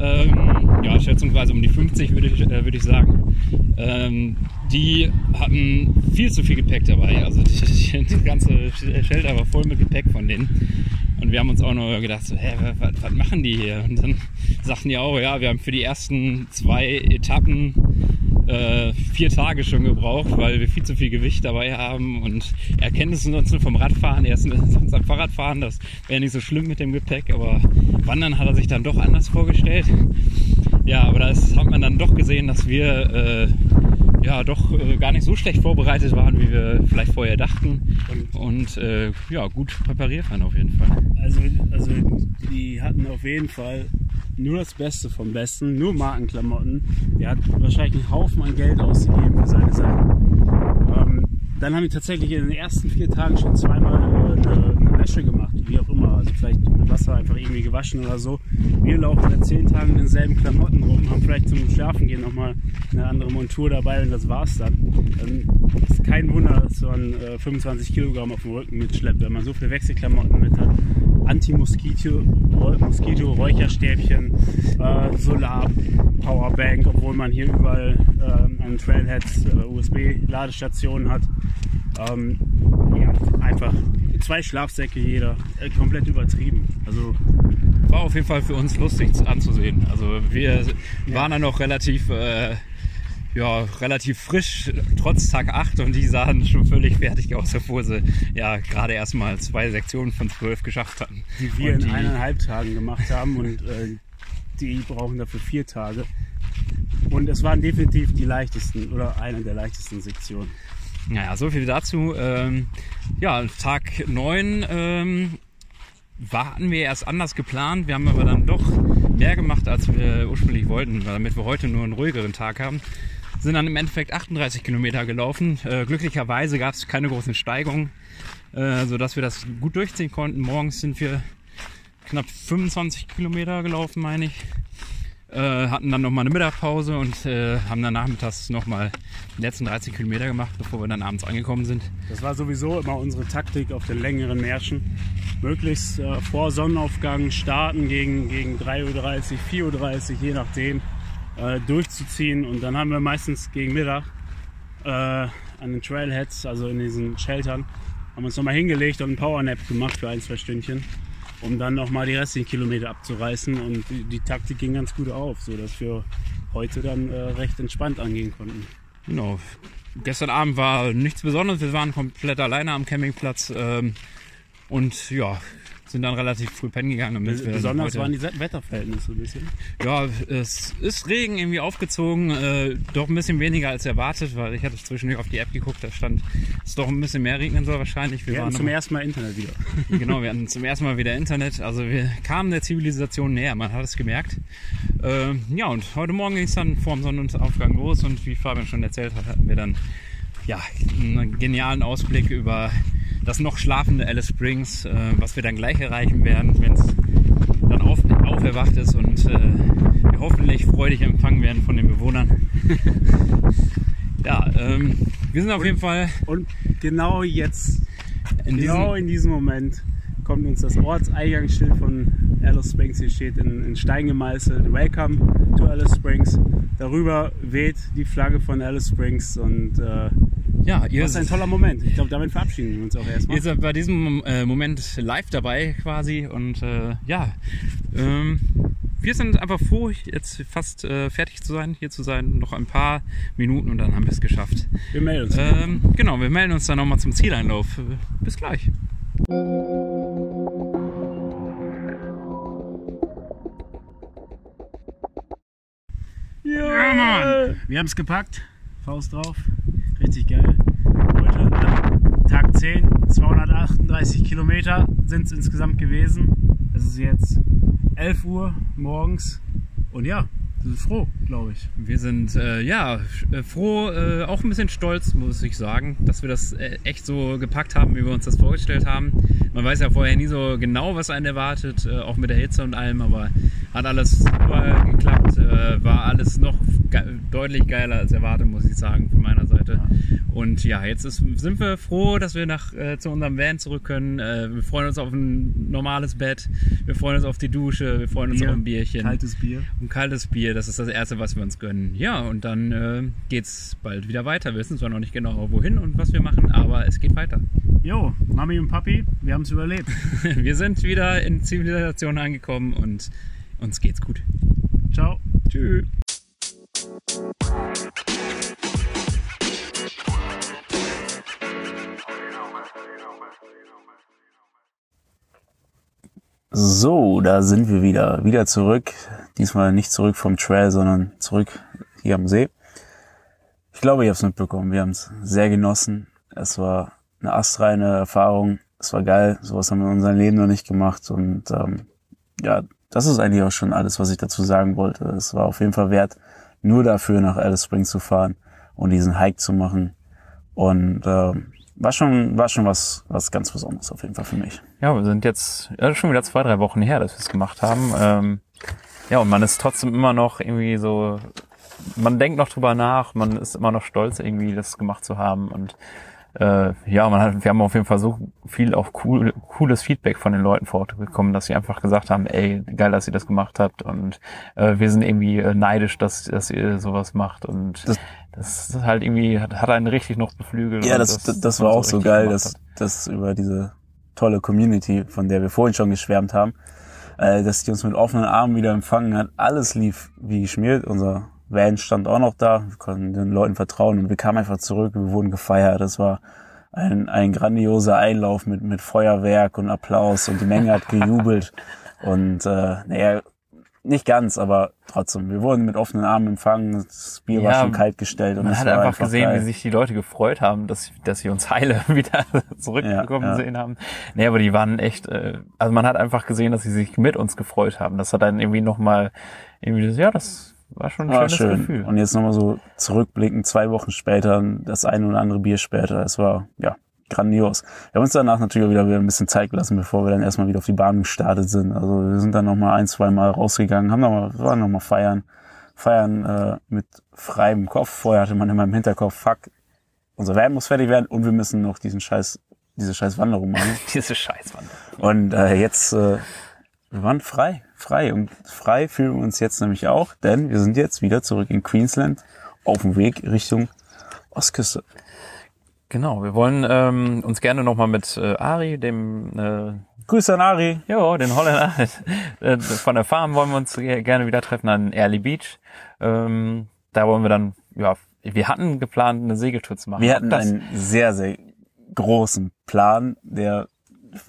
ähm, ja, schätzungsweise um die 50 würde ich, äh, würde ich sagen. Ähm, die hatten viel zu viel Gepäck dabei. Also die, *laughs* die ganze Shelter war voll mit Gepäck von denen. Und wir haben uns auch nur gedacht, so, hä, was, was machen die hier? Und dann *laughs* sagten die auch, ja, wir haben für die ersten zwei Etappen äh, vier Tage schon gebraucht, weil wir viel zu viel Gewicht dabei haben und er kennt es sonst nur vom Radfahren, er ist sonst am Fahrradfahren, das wäre nicht so schlimm mit dem Gepäck, aber Wandern hat er sich dann doch anders vorgestellt. Ja, aber da hat man dann doch gesehen, dass wir äh, ja doch äh, gar nicht so schlecht vorbereitet waren, wie wir vielleicht vorher dachten. Und äh, ja, gut präpariert waren auf jeden Fall. Also, also die hatten auf jeden Fall nur das Beste vom Besten, nur Markenklamotten. Der hat wahrscheinlich einen Haufen an Geld ausgegeben für seine Sachen. Ähm, dann haben wir tatsächlich in den ersten vier Tagen schon zweimal eine, eine Wäsche gemacht. Also vielleicht mit Wasser einfach irgendwie gewaschen oder so. Wir laufen seit zehn Tagen in denselben Klamotten rum, haben vielleicht zum Schlafen gehen nochmal eine andere Montur dabei und das war's dann. Ähm, ist kein Wunder, dass man äh, 25 Kilogramm auf dem Rücken mitschleppt, wenn man so viele Wechselklamotten mit hat. Anti-Moskito, Moskito, Räucherstäbchen, äh, Solar, Powerbank, obwohl man hier überall äh, an Trailheads äh, USB-Ladestationen hat. Ähm, ja, einfach zwei Schlafsäcke jeder, äh, komplett übertrieben. Also War auf jeden Fall für uns lustig anzusehen. Also wir waren dann noch relativ, äh, ja, relativ frisch, trotz Tag 8 und die sahen schon völlig fertig aus, obwohl sie ja gerade erst mal zwei Sektionen von zwölf geschafft hatten. die wir Und in die- eineinhalb Tagen gemacht haben und äh, die brauchen dafür vier Tage. Und es waren definitiv die leichtesten oder eine der leichtesten Sektionen. Naja, so viel dazu. Ähm, ja, Tag 9 ähm, hatten wir erst anders geplant. Wir haben aber dann doch mehr gemacht, als wir ursprünglich wollten, damit wir heute nur einen ruhigeren Tag haben. Sind dann im Endeffekt 38 Kilometer gelaufen. Äh, glücklicherweise gab es keine großen Steigungen, äh, sodass wir das gut durchziehen konnten. Morgens sind wir knapp 25 Kilometer gelaufen, meine ich. Äh, hatten dann nochmal eine Mittagpause und äh, haben dann nachmittags nochmal die letzten 13 Kilometer gemacht, bevor wir dann abends angekommen sind. Das war sowieso immer unsere Taktik auf den längeren Märschen. Möglichst äh, vor Sonnenaufgang starten gegen, gegen 3.30 Uhr, 4.30 Uhr, je nachdem, äh, durchzuziehen. Und dann haben wir meistens gegen Mittag äh, an den Trailheads, also in diesen Sheltern, haben uns nochmal hingelegt und einen Powernap gemacht für ein, zwei Stündchen, um dann nochmal die restlichen Kilometer abzureißen. Und die, die Taktik ging ganz gut auf, sodass wir heute dann äh, recht entspannt angehen konnten. Genau. Gestern Abend war nichts Besonderes. Wir waren komplett alleine am Campingplatz ähm, und ja, sind dann relativ früh pennen gegangen. Damit Besonders waren die Se- Wetterverhältnisse ein bisschen. Ja, es ist Regen irgendwie aufgezogen, äh, doch ein bisschen weniger als erwartet, weil ich hatte zwischendurch auf die App geguckt, da stand, es doch ein bisschen mehr regnen soll wahrscheinlich. Wir, Wir hatten zum aber- ersten Mal Internet wieder. *laughs* genau, wir hatten zum ersten Mal wieder Internet, also wir kamen der Zivilisation näher, man hat es gemerkt. Ähm, ja, und heute Morgen ging es dann vor dem Sonnenaufgang los und wie Fabian schon erzählt hat, hatten wir dann ja, einen genialen Ausblick über das noch schlafende Alice Springs, äh, was wir dann gleich erreichen werden, wenn es dann auf, auferwacht ist und äh, wir hoffentlich freudig empfangen werden von den Bewohnern. *laughs* ja, ähm, wir sind auf jeden Fall Und genau jetzt, in genau diesem, in diesem Moment, kommt uns das Ortseingangsschild von Alice Springs. Hier steht in, in Stein gemeißelt: Welcome to Alice Springs. Darüber weht die Flagge von Alice Springs und äh, ja, ihr das ist ein toller Moment. Ich glaube, damit verabschieden wir uns auch erstmal. Ihr seid bei diesem äh, Moment live dabei quasi und äh, ja, ähm, wir sind einfach froh, jetzt fast äh, fertig zu sein, hier zu sein. Noch ein paar Minuten und dann haben wir es geschafft. Wir melden uns. Ähm, genau, wir melden uns dann nochmal zum Zieleinlauf. Bis gleich. Ja, Mann! Wir haben es gepackt. Faust drauf. Richtig geil. Heute Tag 10, 238 Kilometer sind es insgesamt gewesen. Es ist jetzt 11 Uhr morgens. Und ja, sind froh, glaube ich. Wir sind äh, ja äh, froh, äh, auch ein bisschen stolz, muss ich sagen, dass wir das äh, echt so gepackt haben, wie wir uns das vorgestellt haben. Man weiß ja vorher nie so genau, was einen erwartet, äh, auch mit der Hitze und allem, aber hat alles super geklappt, äh, war alles noch ge deutlich geiler als erwartet, muss ich sagen, von meiner Seite. Und ja, jetzt ist, sind wir froh, dass wir nach, äh, zu unserem Van zurück können. Äh, wir freuen uns auf ein normales Bett, wir freuen uns auf die Dusche, wir freuen uns Bier, auf ein Bierchen. Kaltes Bier. Ein kaltes Bier, das ist das Erste, was wir uns gönnen. Ja, und dann äh, geht's bald wieder weiter. Wir wissen zwar noch nicht genau, wohin und was wir machen, aber es geht weiter. Jo, Mami und Papi, wir haben es überlebt. *laughs* Wir sind wieder in Zivilisation angekommen und uns geht's gut. Ciao. Tschüss. So, da sind wir wieder. Wieder zurück. Diesmal nicht zurück vom Trail, sondern zurück hier am See. Ich glaube, ich habe es mitbekommen. Wir haben es sehr genossen. Es war eine astreine Erfahrung. Es war geil. Sowas haben wir in unserem Leben noch nicht gemacht. Und ähm, ja, das ist eigentlich auch schon alles, was ich dazu sagen wollte. Es war auf jeden Fall wert, nur dafür nach Alice Springs zu fahren und diesen Hike zu machen. Und ähm, war schon, war schon was, was ganz Besonderes auf jeden Fall für mich. Ja, wir sind jetzt ja, schon wieder zwei, drei Wochen her, dass wir es gemacht haben. Ähm, ja, und man ist trotzdem immer noch irgendwie so, man denkt noch drüber nach, man ist immer noch stolz, irgendwie das gemacht zu haben. Und äh, ja, man hat, wir haben auf jeden Fall so viel auch cool, cooles Feedback von den Leuten vor Ort bekommen, dass sie einfach gesagt haben, ey, geil, dass ihr das gemacht habt und äh, wir sind irgendwie äh, neidisch, dass, dass ihr sowas macht und Das- das, ist halt irgendwie, hat, hat einen richtig noch beflügelt. Ja, das, das, dass war auch so richtig geil, dass, dass über diese tolle Community, von der wir vorhin schon geschwärmt haben, äh, dass die uns mit offenen Armen wieder empfangen hat. Alles lief wie geschmiert. Unser Van stand auch noch da. Wir konnten den Leuten vertrauen und wir kamen einfach zurück. Wir wurden gefeiert. Das war ein, ein grandioser Einlauf mit, mit Feuerwerk und Applaus und die Menge hat gejubelt. *laughs* Und äh, naja, nicht ganz, aber trotzdem. Wir wurden mit offenen Armen empfangen. Das Bier war Ja, schon kalt gestellt und Man hat war einfach, einfach gesehen, geil. wie sich die Leute gefreut haben, dass, dass sie uns heile *laughs* wieder zurückgekommen Ja, sehen haben. Nee, aber die waren echt, äh, also man hat einfach gesehen, dass sie sich mit uns gefreut haben. Das hat dann irgendwie nochmal, irgendwie, das- ja, das war schon ein War schönes schön. Gefühl. Und jetzt nochmal so zurückblicken, zwei Wochen später, das eine oder andere Bier später. Es war, ja, grandios. Wir haben uns danach natürlich auch wieder, ein bisschen Zeit gelassen, bevor wir dann erstmal wieder auf die Bahn gestartet sind. Also wir sind dann nochmal ein, zwei Mal rausgegangen, haben nochmal, waren nochmal feiern. Feiern äh, mit freiem Kopf. Vorher hatte man immer im Hinterkopf, fuck, unser Van muss fertig werden und wir müssen noch diesen scheiß, diese scheiß Wanderung machen. *laughs* Diese Scheißwand. Und äh, jetzt, äh, wir waren frei, frei. Und frei fühlen wir uns jetzt nämlich auch, denn wir sind jetzt wieder zurück in Queensland auf dem Weg Richtung Ostküste. Genau, wir wollen ähm, uns gerne nochmal mit äh, Ari, dem äh, Grüße an Ari. Jo, den Holländer *laughs* äh, von der Farm wollen wir uns ge- gerne wieder treffen an Early Beach. Ähm, da wollen wir dann, ja, wir hatten geplant, eine Segeltour zu machen. Wir hatten einen sehr, sehr großen Plan, der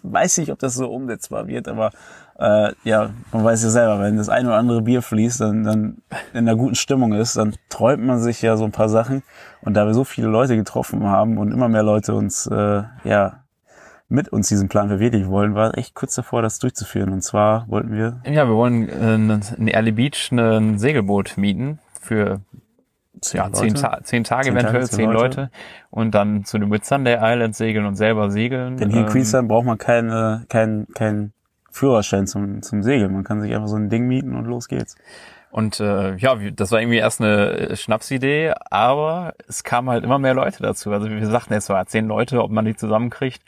weiß nicht, ob das so umsetzbar wird, aber äh, ja, man weiß ja selber, wenn das ein oder andere Bier fließt, dann, dann in einer guten Stimmung ist, dann träumt man sich ja so ein paar Sachen. Und da wir so viele Leute getroffen haben und immer mehr Leute uns äh, ja mit uns diesen Plan verwirklichen wollen, war echt kurz davor, das durchzuführen. Und zwar wollten wir Ja, wir wollen äh, in Early Beach ein Segelboot mieten für ja, Leute. zehn, Ta zehn Tage Zehn eventuell, Tage, zehn zehn Leute. Leute. Und dann zu den Whitsunday Islands segeln und selber segeln. Denn hier in Ähm, Queensland braucht man keine, kein, kein Führerschein zum, zum Segeln. Man kann sich einfach so ein Ding mieten und los geht's. Und äh, ja, das war irgendwie erst eine äh, Schnapsidee, aber es kamen halt immer mehr Leute dazu. Also wir sagten so, ja, zehn Leute, ob man die zusammenkriegt.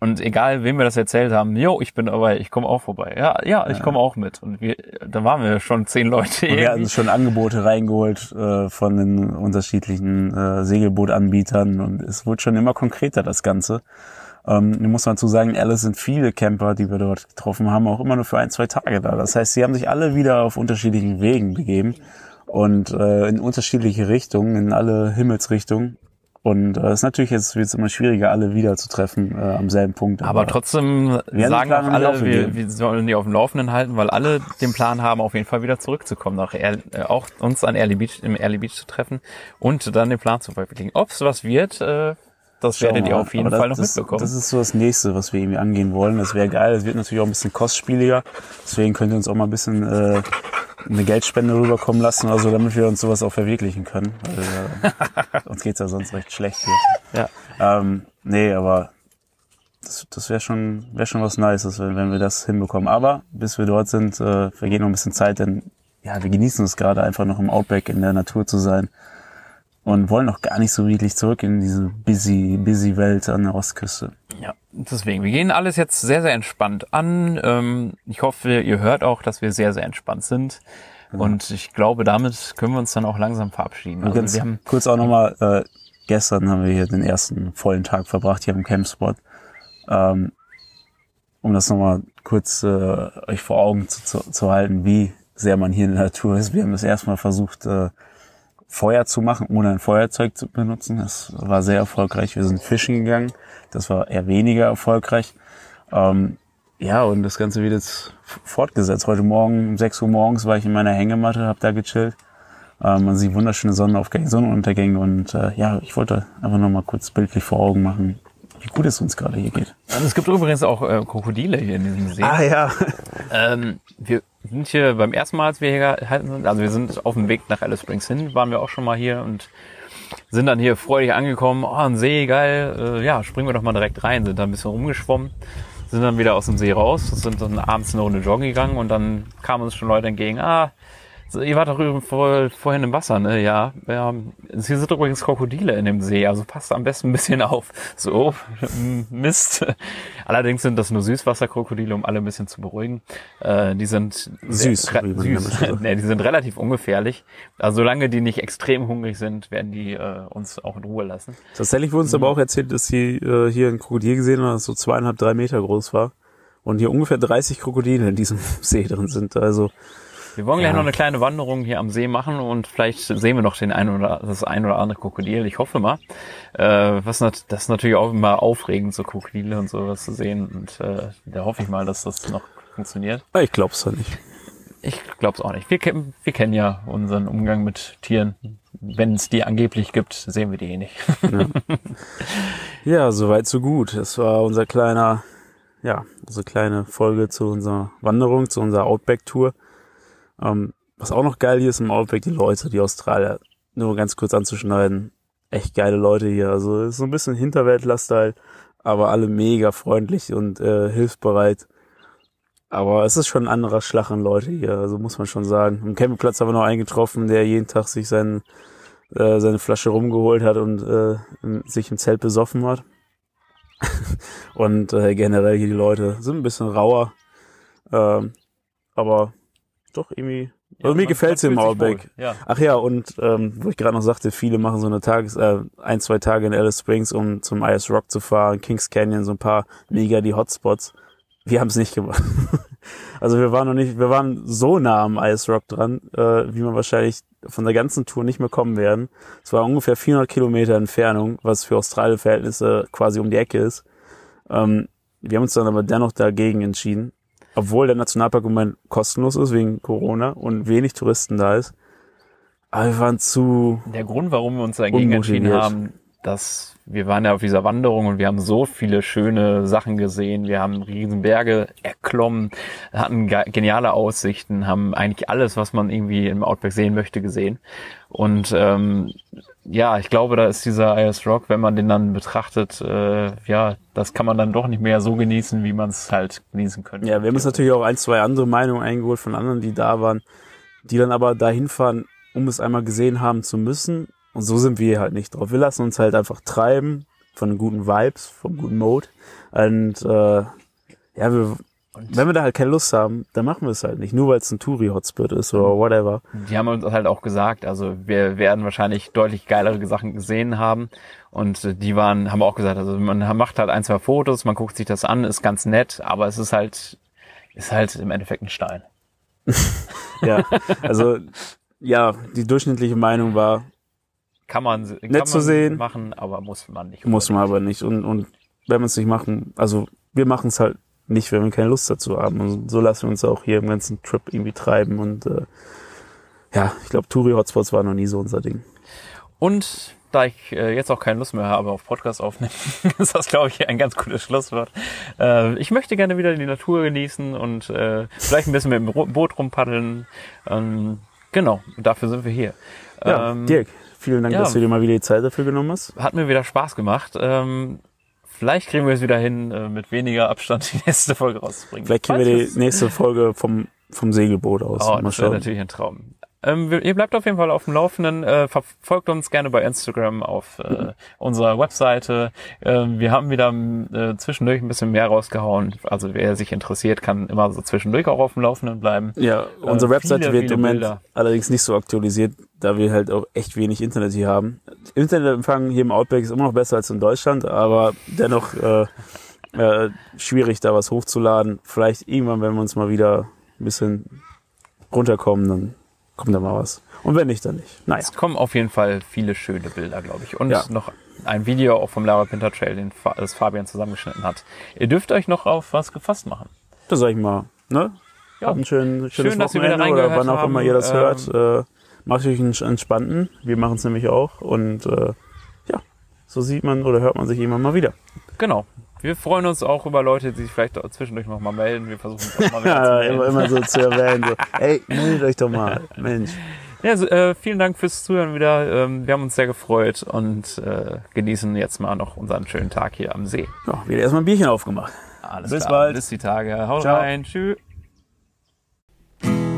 Und egal, wem wir das erzählt haben, jo, ich bin dabei, ich komme auch vorbei. Ja, ja, ich komme auch mit. Und wir, da waren wir schon zehn Leute. Und wir hatten schon Angebote reingeholt äh, von den unterschiedlichen äh, Segelbootanbietern und es wurde schon immer konkreter, das Ganze. Ähm, nun muss man dazu sagen, Alice sind viele Camper, die wir dort getroffen haben, auch immer nur für ein, zwei Tage da. Das heißt, sie haben sich alle wieder auf unterschiedlichen Wegen begeben und äh, in unterschiedliche Richtungen, in alle Himmelsrichtungen. Und äh, es ist natürlich jetzt wird's immer schwieriger, alle wieder zu treffen äh, am selben Punkt. Aber trotzdem Wir haben den sagen auch alle, wir, wir sollen die auf dem Laufenden halten, weil alle den Plan haben, auf jeden Fall wieder zurückzukommen, nach Ehr, äh, auch uns an Early Beach, im Early Beach zu treffen und dann den Plan zu verwirklichen. Ob es was wird, äh, das werdet ihr auf jeden Fall noch das, mitbekommen. Das ist so das nächste, was wir irgendwie angehen wollen. Das wäre geil. Das wird natürlich auch ein bisschen kostspieliger. Deswegen könnt ihr uns auch mal ein bisschen äh, eine Geldspende rüberkommen lassen oder so, damit wir uns sowas auch verwirklichen können. Weil, äh, *laughs* uns geht's ja sonst recht schlecht hier. ja. Ähm, nee, aber das, das wäre schon, wär schon was Nices, wenn, wenn wir das hinbekommen. Aber bis wir dort sind, äh, vergeht noch ein bisschen Zeit, denn ja, wir genießen es gerade einfach noch im Outback in der Natur zu sein und wollen noch gar nicht so wirklich zurück in diese busy, busy Welt an der Ostküste. Ja, deswegen, wir gehen alles jetzt sehr, sehr entspannt an. Ähm, ich hoffe, ihr hört auch, dass wir sehr, sehr entspannt sind. Und ich glaube, damit können wir uns dann auch langsam verabschieden. Also ganz wir haben, kurz auch nochmal, äh, gestern haben wir hier den ersten vollen Tag verbracht hier am Campspot. Ähm, um das nochmal kurz äh, euch vor Augen zu, zu, zu halten, wie sehr man hier in der Natur ist. Wir haben das erstmal versucht, äh, Feuer zu machen, ohne ein Feuerzeug zu benutzen. Das war sehr erfolgreich. Wir sind fischen gegangen. Das war eher weniger erfolgreich. Ähm, ja, und das Ganze wird jetzt fortgesetzt. Heute Morgen um 6 Uhr morgens war ich in meiner Hängematte, hab da gechillt. Äh, man sieht wunderschöne Sonnenaufgänge, Sonnenuntergänge und äh, ja, ich wollte einfach noch mal kurz bildlich vor Augen machen, wie gut es uns gerade hier geht. Und es gibt übrigens auch äh, Krokodile hier in diesem See. Ah ja. Ähm, wir sind hier beim ersten Mal, als wir hier gehalten sind, also wir sind auf dem Weg nach Alice Springs hin, waren wir auch schon mal hier und sind dann hier freudig angekommen. Oh, ein See, geil. Äh, ja, springen wir doch mal direkt rein. Sind da ein bisschen rumgeschwommen, sind dann wieder aus dem See raus, sind dann abends eine Runde joggen gegangen und dann kamen uns schon Leute entgegen. Ah, so, ihr wart doch vor, vorhin im Wasser, ne? Ja. ja. Hier sind übrigens Krokodile in dem See, also passt am besten ein bisschen auf. So, *laughs* Mist. Allerdings sind das nur Süßwasserkrokodile, um alle ein bisschen zu beruhigen. Äh, die sind Süß, sehr- süß. *laughs* nee, die sind relativ ungefährlich. Also solange die nicht extrem hungrig sind, werden die äh, uns auch in Ruhe lassen. Tatsächlich wurde uns aber auch erzählt, dass sie äh, hier ein Krokodil gesehen haben, das so zweieinhalb, drei Meter groß war. Und hier ungefähr 30 Krokodile in diesem *laughs* See drin sind. Also Wir wollen gleich Ja. noch eine kleine Wanderung hier am See machen und vielleicht sehen wir noch den ein oder das ein oder andere Krokodil. Ich hoffe mal. Äh, was nat das ist natürlich auch immer aufregend, so Krokodile und sowas zu sehen. Und äh, da hoffe ich mal, dass das noch funktioniert. ich glaub's ja nicht. Ich glaube es auch nicht. Wir, kennen- wir kennen ja unseren Umgang mit Tieren. Wenn es die angeblich gibt, sehen wir die eh nicht. Ja, *laughs* soweit so gut. Das war unser kleiner, ja, unsere kleine Folge zu unserer Wanderung, zu unserer Outback-Tour. Ähm, was auch noch geil hier ist im Outback, die Leute, die Australier, nur ganz kurz anzuschneiden. Echt geile Leute hier. Also ist so ein bisschen Hinterwäldler-Style, aber alle mega freundlich und äh, hilfsbereit. Aber es ist schon ein anderer Schlag an Leute hier, also muss man schon sagen. Am Campingplatz haben wir noch einen getroffen, der jeden Tag sich seinen, äh, seine Flasche rumgeholt hat und äh, im- sich im Zelt besoffen hat. *laughs* und äh, generell hier die Leute sind ein bisschen rauer. Ähm, aber doch irgendwie. Also mir gefällt's im Outback. Ja. Ach ja, und ähm, wo ich gerade noch sagte, viele machen so eine Tages, äh, ein, zwei Tage in Alice Springs, um zum IS Rock zu fahren, Kings Canyon, so ein paar mega die Hotspots. Wir haben es nicht gemacht. *laughs* also wir waren noch nicht, wir waren so nah am IS Rock dran, äh, wie man wahrscheinlich von der ganzen Tour nicht mehr kommen werden. Es war ungefähr 400 Kilometer Entfernung, was für Australien-Verhältnisse quasi um die Ecke ist. Ähm, wir haben uns dann aber dennoch dagegen entschieden, obwohl der Nationalpark im Moment kostenlos ist wegen Corona und wenig Touristen da ist. Aber wir waren zu, Der Grund, warum wir uns dagegen entschieden haben, dass wir waren ja auf dieser Wanderung und wir haben so viele schöne Sachen gesehen. Wir haben riesen Berge erklommen, hatten ge- geniale Aussichten, haben eigentlich alles, was man irgendwie im Outback sehen möchte, gesehen. Und ähm, ja, ich glaube, da ist dieser IS Rock, wenn man den dann betrachtet, äh, ja, das kann man dann doch nicht mehr so genießen, wie man es halt genießen könnte. ja, wir haben uns natürlich auch ein, zwei andere Meinungen eingeholt von anderen, die da waren, die dann aber dahin fahren, um es einmal gesehen haben zu müssen. Und so sind wir halt nicht drauf. Wir lassen uns halt einfach treiben von guten Vibes, vom guten Mode. Und äh, ja, wir, wenn wir da halt keine Lust haben, dann machen wir es halt nicht. Nur weil es ein Touri-Hotspot ist oder whatever. Die haben uns halt auch gesagt, also wir werden wahrscheinlich deutlich geilere Sachen gesehen haben. Und äh, die waren, haben auch gesagt, also man macht halt ein, zwei Fotos, man guckt sich das an, ist ganz nett, aber es ist halt, ist halt im Endeffekt ein Stein. *laughs* Ja, also ja, die durchschnittliche Meinung war, Kann man, kann Nett man zu sehen. machen, aber muss man nicht. muss man aber nicht. Und, und wenn wir es nicht machen, also wir machen es halt nicht, wenn wir keine Lust dazu haben. Und so lassen wir uns auch hier im ganzen Trip irgendwie treiben. Und äh, ja, ich glaube, Touri-Hotspots war noch nie so unser Ding. Und da ich äh, jetzt auch keine Lust mehr habe auf Podcast aufnehmen, *laughs* ist das, glaube ich, ein ganz gutes Schlusswort. Äh, ich möchte gerne wieder die Natur genießen und äh, vielleicht ein bisschen mit dem Boot rumpaddeln. Ähm, genau, dafür sind wir hier. Ja, Ähm, Dirk, vielen Dank, ja. dass du dir mal wieder die Zeit dafür genommen hast. Hat mir wieder Spaß gemacht. Ähm, vielleicht kriegen wir es wieder hin, äh, mit weniger Abstand die nächste Folge rauszubringen. Vielleicht kriegen wir die nächste Folge vom, vom Segelboot aus. Oh, das wäre natürlich ein Traum. Ähm, ihr bleibt auf jeden Fall auf dem Laufenden. Äh, verfolgt uns gerne bei Instagram auf äh, *laughs* unserer Webseite. Ähm, wir haben wieder äh, zwischendurch ein bisschen mehr rausgehauen. Also wer sich interessiert, kann immer so zwischendurch auch auf dem Laufenden bleiben. Ja, unsere Äh, Webseite viele, wird im Moment Bilder. allerdings nicht so aktualisiert, da wir halt auch echt wenig Internet hier haben. Internetempfang hier im Outback ist immer noch besser als in Deutschland, aber dennoch äh, äh, schwierig, da was hochzuladen. Vielleicht irgendwann, wenn wir uns mal wieder ein bisschen runterkommen, dann kommt da mal was. Und wenn nicht, dann nicht. Naja, Es kommen auf jeden Fall viele schöne Bilder, glaube ich. Und Ja. noch ein Video auch vom Lara Pinter Trail, den das Fabian zusammengeschnitten hat. Ihr dürft euch noch auf was gefasst machen. das sag ich mal. Ne? Ja. Habt ein schön, schönes Schön, Wochenende oder wann auch immer haben. ihr das Ähm, hört. Äh, macht euch einen entspannten. Wir machen es nämlich auch. Und äh, ja, so sieht man oder hört man sich immer mal wieder. Genau. Wir freuen uns auch über Leute, die sich vielleicht zwischendurch noch mal melden. Wir versuchen es mal wieder *laughs* Ja, zu immer, melden. immer so zu erwähnen. So, ey, meldet euch doch mal. Mensch. Ja, so, äh, vielen Dank fürs Zuhören wieder. Ähm, wir haben uns sehr gefreut und äh, genießen jetzt mal noch unseren schönen Tag hier am See. Ja, wieder erstmal ein Bierchen aufgemacht. Alles Bis klar. bald. Bis die Tage. Haut Ciao. rein. Tschüss.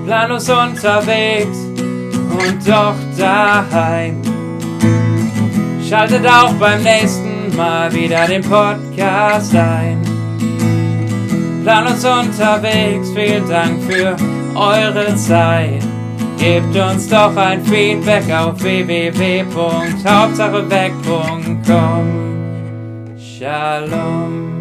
Planlos unterwegs und doch daheim. Schaltet auch beim nächsten Mal wieder den Podcast ein. Planlos unterwegs, vielen Dank für eure Zeit. Gebt uns doch ein Feedback auf www.hauptsacheweg.com. Shalom.